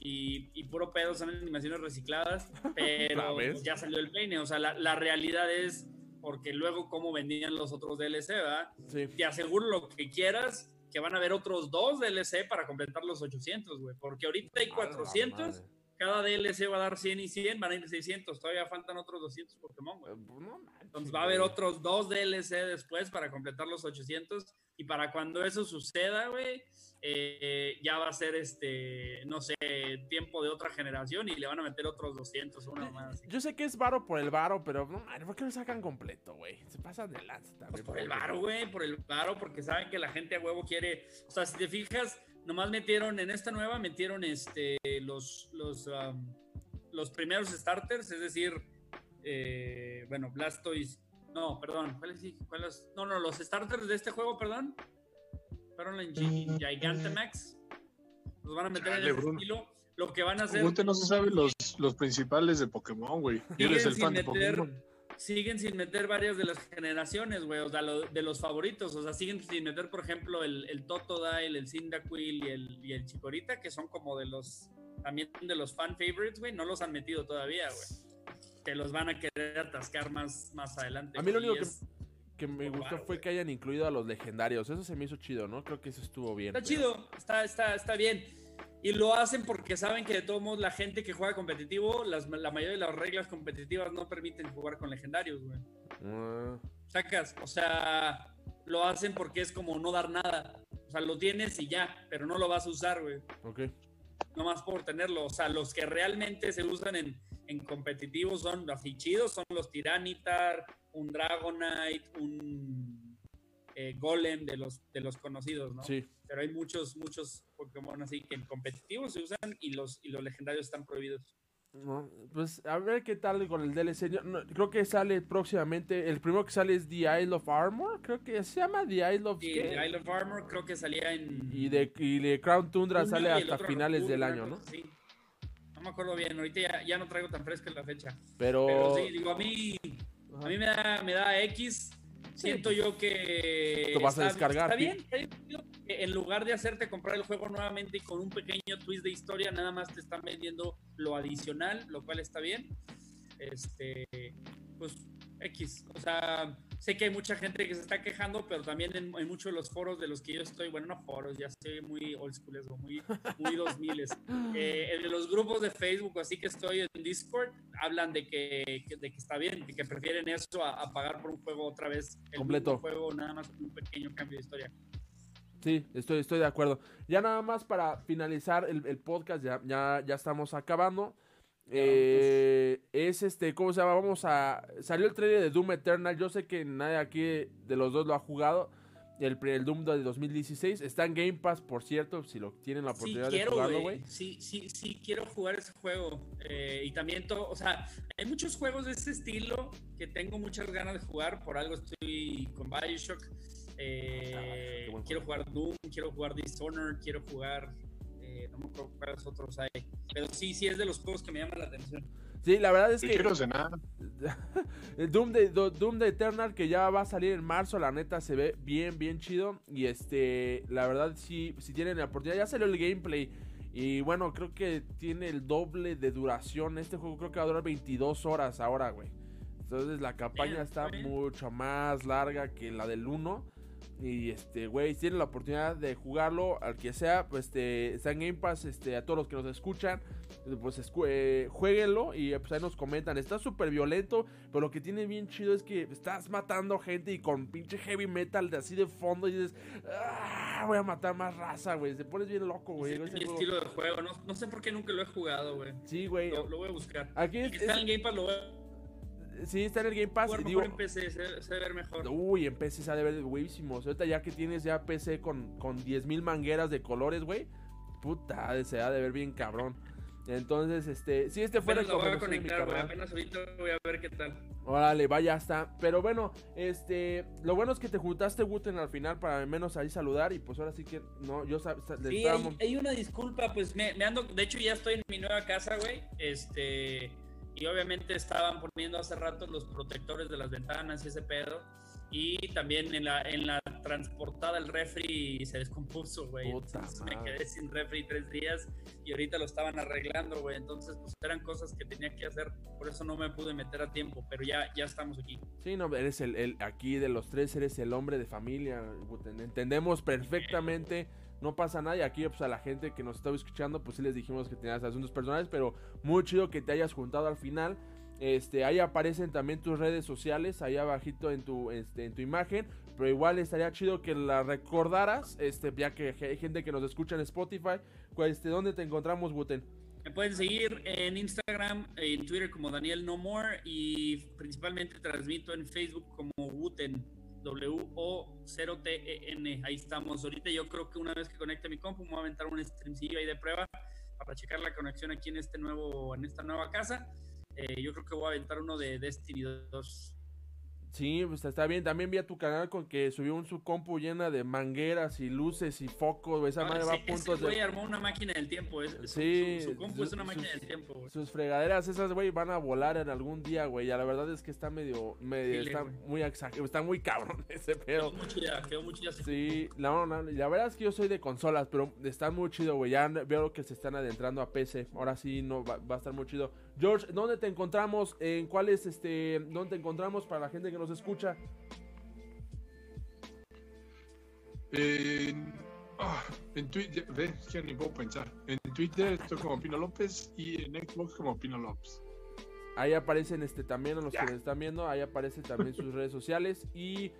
C: y, puro pedo son animaciones recicladas, pero ya salió el peine, o sea, la, la realidad es porque luego cómo vendían los otros DLC, ¿verdad? Sí. Te aseguro lo que quieras, que van a haber otros dos DLC para completar los 800, güey, porque ahorita hay 400, cada DLC va a dar 100 y 100, van a ir 600, todavía faltan otros 200 Pokémon, güey. Eh, pues Entonces va a haber otros dos DLC después para completar los 800 y para cuando eso suceda, güey, eh, ya va a ser este, no sé, tiempo de otra generación y le van a meter otros 200 una más.
A: Yo sé que es varo por el varo, pero no, ¿por qué lo sacan completo, güey? Se pasan de lanza también.
C: Pues por el varo, güey, por el varo, porque saben que la gente a huevo quiere, o sea, si te fijas, nomás metieron en esta nueva metieron este los los los primeros starters, es decir, eh, bueno, Blastoise no, perdón. ¿Cuáles? No, no, los starters de este juego, perdón. Fueron en mm. Gigantamax. Los van a meter en el estilo. Lo que van a hacer.
B: Usted no se sabe los, los principales de Pokémon, güey. Eres el fan de Pokémon.
C: Siguen sin meter varias de las generaciones, güey. O sea, de los favoritos. O sea, siguen sin meter, por ejemplo, el, el Totodile, el Cyndaquil y el, y el Chikorita, que son como de los. También de los fan favorites, güey. No los han metido todavía, güey te los van a querer atascar más, más adelante.
A: A mí lo único que, me gustó fue que hayan incluido a los legendarios. Eso se me hizo chido, ¿no? Creo que eso estuvo bien.
C: Está chido, está, está, está bien. Y lo hacen porque saben que de todos modos la gente que juega competitivo, la mayoría de las reglas competitivas no permiten jugar con legendarios, güey. Ah. Sacas, o sea, lo hacen porque es como no dar nada. O sea, lo tienes y ya, pero no lo vas a usar, güey.
A: Ok.
C: más por tenerlo. O sea, los que realmente se usan en, en competitivos son así chidos, son los Tiranitar, un Dragonite, un eh, Golem de los, de los conocidos, ¿no?
A: Sí.
C: Pero hay muchos, muchos Pokémon así que en competitivos se usan y los, y los legendarios están prohibidos.
A: pues a ver qué tal con el DLC. creo que sale próximamente. El primero que sale es The Isle of Armor. Creo que se llama The Isle of,
C: sí, The Isle of Armor. Creo que salía en.
A: Y de, y de Crown Tundra sale hasta finales del año, ¿no?
C: Sí me acuerdo bien, ahorita ya, no traigo tan fresca la fecha.
A: Pero,
C: Pero sí, digo, a mí, a mí me da, me da X. Siento yo que.
A: Lo vas a descargar.
C: Está bien, en lugar de hacerte comprar el juego nuevamente y con un pequeño twist de historia, nada más te están vendiendo lo adicional, lo cual está bien. Este, pues X. O sea, sé que hay mucha gente que se está quejando, pero también en, muchos de los foros de los que yo estoy, bueno, no foros, ya estoy muy old school, muy, muy 2000. Eh, en los grupos de Facebook, así que estoy en Discord, hablan de que, de que está bien, de que prefieren eso a, pagar por un juego otra vez.
A: El Completo.
C: juego, nada más con un pequeño cambio de historia.
A: Sí, estoy, estoy de acuerdo. Ya nada más para finalizar el, el podcast, ya, ya, ya estamos acabando. Eh, es este, ¿cómo se llama? Vamos a. Salió el trailer de Doom Eternal. Yo sé que nadie aquí de los dos lo ha jugado. El, el Doom de 2016 está en Game Pass, por cierto, si lo tienen la oportunidad de jugarlo, güey.
C: Sí, sí, sí, quiero jugar ese juego. Eh, y también todo, o sea, hay muchos juegos de ese estilo que tengo muchas ganas de jugar. Por algo estoy con Bioshock. Eh, ah, quiero jugar Doom, quiero jugar Dishonored, quiero jugar no me acuerdo cuáles otros hay. Pero sí, sí es de los juegos que me llaman la atención.
A: Sí, la verdad es que.
B: Quiero cenar.
A: el Doom de, Doom de Eternal que ya va a salir en marzo, la neta se ve bien, bien chido. Y este, la verdad, sí, si tienen la oportunidad, ya salió el gameplay. Y bueno, creo que tiene el doble de duración. Este juego creo que va a durar 22 horas ahora, güey. Entonces la campaña está mucho más larga que la del 1. Y este, güey, si tienen la oportunidad de jugarlo, al que sea, pues este, está en Game Pass, este, a todos los que nos escuchan, pues eh, jueguenlo y pues ahí nos comentan. Está súper violento, pero lo que tiene bien chido es que estás matando gente y con pinche heavy metal de así de fondo y dices, ah, voy a matar más raza, güey. Se pones bien loco, güey.
C: Es mi estilo de juego, no, sé por qué nunca lo he jugado, güey.
A: Sí, güey.
C: Lo, voy a buscar.
A: Aquí
C: está en Game Pass, lo voy a
A: Sí, está en el Game Pass.
C: y digo, en PC se, debe ver mejor.
A: Uy, en PC se ha de ver huevísimos. Ahorita ya que tienes ya PC con, con 10.000 mangueras de colores, güey. Puta, se ha de ver bien cabrón. Entonces, este, si este fuera
C: el voy a conectar, güey. Apenas ahorita voy a ver qué tal.
A: Órale, vaya, está. Pero bueno, este, lo bueno es que te juntaste Wooten al final para al menos ahí saludar y pues ahora sí que no, yo
C: Sí, hay, una disculpa, pues me, me ando, de hecho ya estoy en mi nueva casa, güey. Este, y obviamente estaban poniendo hace rato los protectores de las ventanas y ese pedo. Y también en la, en la transportada el refri se descompuso, güey. Entonces me quedé sin refri tres días y ahorita lo estaban arreglando, güey. Entonces, pues eran cosas que tenía que hacer. Por eso no me pude meter a tiempo, pero ya, ya estamos aquí.
A: Sí, no, eres el, el aquí de los tres, eres el hombre de familia. Entendemos perfectamente no pasa nada. Y aquí, pues a la gente que nos estaba escuchando, pues sí les dijimos que tenías asuntos personales, pero muy chido que te hayas juntado al final. Este, ahí aparecen también tus redes sociales, ahí abajito en tu, este, en tu imagen. Pero igual estaría chido que la recordaras, este, ya que hay gente que nos escucha en Spotify. Este, ¿Dónde te encontramos, Buten?
C: Me pueden seguir en Instagram, en Twitter como Daniel No More y principalmente transmito en Facebook como Wuten. W-O-0-T-E-N. Ahí estamos. Ahorita yo creo que una vez que conecte mi compu, me voy a aventar un streamcillo ahí de prueba para checar la conexión aquí en este nuevo, en esta nueva casa. Eh, yo creo que voy a aventar uno de Destiny 2.
A: Sí, pues está bien. También vi a tu canal con que subió un su compu llena de mangueras y luces y focos. Esa madre va a punto
C: de. armó una máquina del tiempo. sí. Su, compu es una máquina del tiempo, güey.
A: Sus fregaderas, esas, güey, van a volar en algún día, güey. Ya la verdad es que está medio. medio está muy exagerado. Está muy cabrón ese pedo.
C: Quedó mucho ya, quedó mucho ya.
A: Sí, la, la verdad es que yo soy de consolas, pero está muy chido, güey. Ya veo que se están adentrando a PC. Ahora sí no va, va a estar muy chido. George, ¿dónde te encontramos? ¿En cuál es este. ¿Dónde te encontramos para la gente que nos escucha?
B: En, ah, en Twitter, ve, que ni puedo pensar. En Twitter estoy como Pino López y en Xbox como Pino López.
A: Ahí aparecen este también a los que nos están viendo, ahí aparecen también sus redes sociales y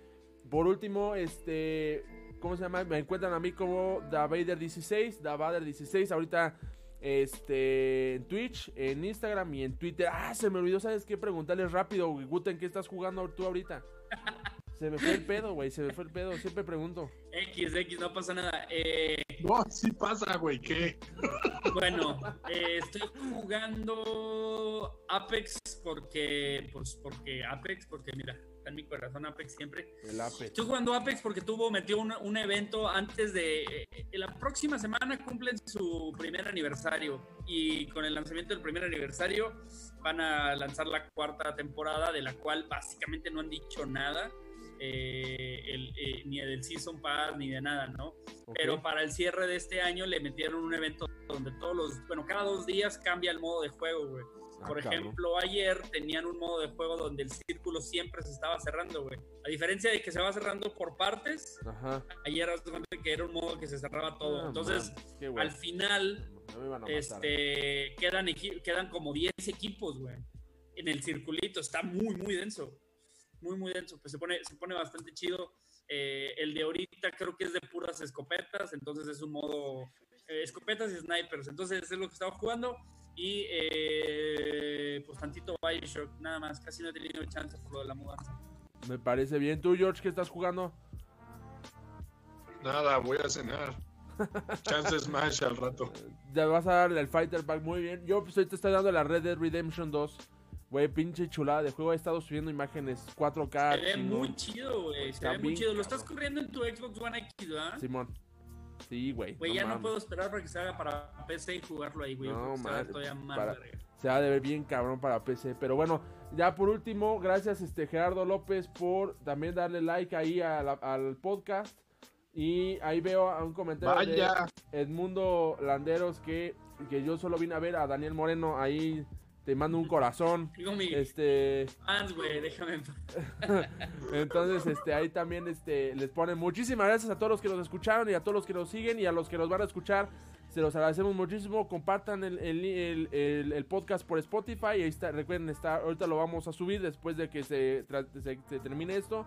A: por último, este ¿cómo se llama? Me encuentran a mí como Davader16, Davader16. Ahorita este, en Twitch, en Instagram y en Twitter. Ah, se me olvidó, ¿sabes qué? Preguntarles rápido, Guten, ¿qué estás jugando tú ahorita? Se me fue el pedo, güey, se me fue el pedo, siempre pregunto.
C: X, X, no pasa nada. Eh...
B: No, sí pasa, güey, ¿qué?
C: Bueno, eh, estoy jugando Apex porque, pues, porque Apex, porque mira, en mi corazón Apex siempre.
A: El Apex.
C: Estoy jugando Apex porque tuvo, metió un, un evento antes de... Eh, la próxima semana cumplen su primer aniversario y con el lanzamiento del primer aniversario van a lanzar la cuarta temporada de la cual básicamente no han dicho nada. Eh, eh, ni del Season Pass ni de nada, ¿no? Pero para el cierre de este año le metieron un evento donde todos los, bueno, cada dos días cambia el modo de juego, güey. Ah, Por ejemplo, ayer tenían un modo de juego donde el círculo siempre se estaba cerrando, güey. A diferencia de que se va cerrando por partes, ayer que era un modo que se cerraba todo. Ah, Entonces, al final, este, quedan, quedan como 10 equipos, güey. En el circulito. Está muy, muy denso. Muy, muy denso. Pues se pone, se pone bastante chido. Eh, el de ahorita creo que es de puras escopetas. Entonces es un modo eh, escopetas y snipers. Entonces es lo que estaba jugando. Y eh, pues tantito Bioshock, nada más, casi no he tenido chance por lo de la mudanza.
A: Me parece bien. ¿Tú, George, qué estás jugando?
B: Nada, voy a cenar. Chance Smash al rato.
A: Ya vas a darle el Fighter Pack muy bien. Yo pues, te estoy dando la Red Dead Redemption 2. Güey, pinche chulada de juego. He estado subiendo imágenes 4K.
C: Se ve muy chido, güey. Se ve muy chido. Lo estás corriendo en tu Xbox One X, ¿verdad?
A: Simón. Sí, güey.
C: Güey, ya no puedo esperar para que se haga para PC y jugarlo ahí, güey. No, man,
A: se va a ver bien cabrón para PC. Pero bueno, ya por último, gracias este Gerardo López por también darle like ahí al podcast. Y ahí veo un comentario de Edmundo Landeros que, que yo solo vine a ver a Daniel Moreno ahí te mando un corazón. Este.
C: Fans, güey, déjame.
A: Entonces, este, ahí también este, les ponen muchísimas gracias a todos los que nos escucharon y a todos los que nos siguen y a los que nos van a escuchar. Se los agradecemos muchísimo. Compartan el, el, podcast por Spotify. Ahí está, recuerden, está, ahorita lo vamos a subir después de que se, se, termine esto.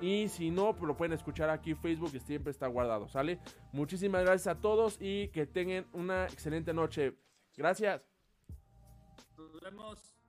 A: Y si no, pues lo pueden escuchar aquí en Facebook, que siempre está guardado, ¿sale? Muchísimas gracias a todos y que tengan una excelente noche. Gracias.
C: Nos vemos.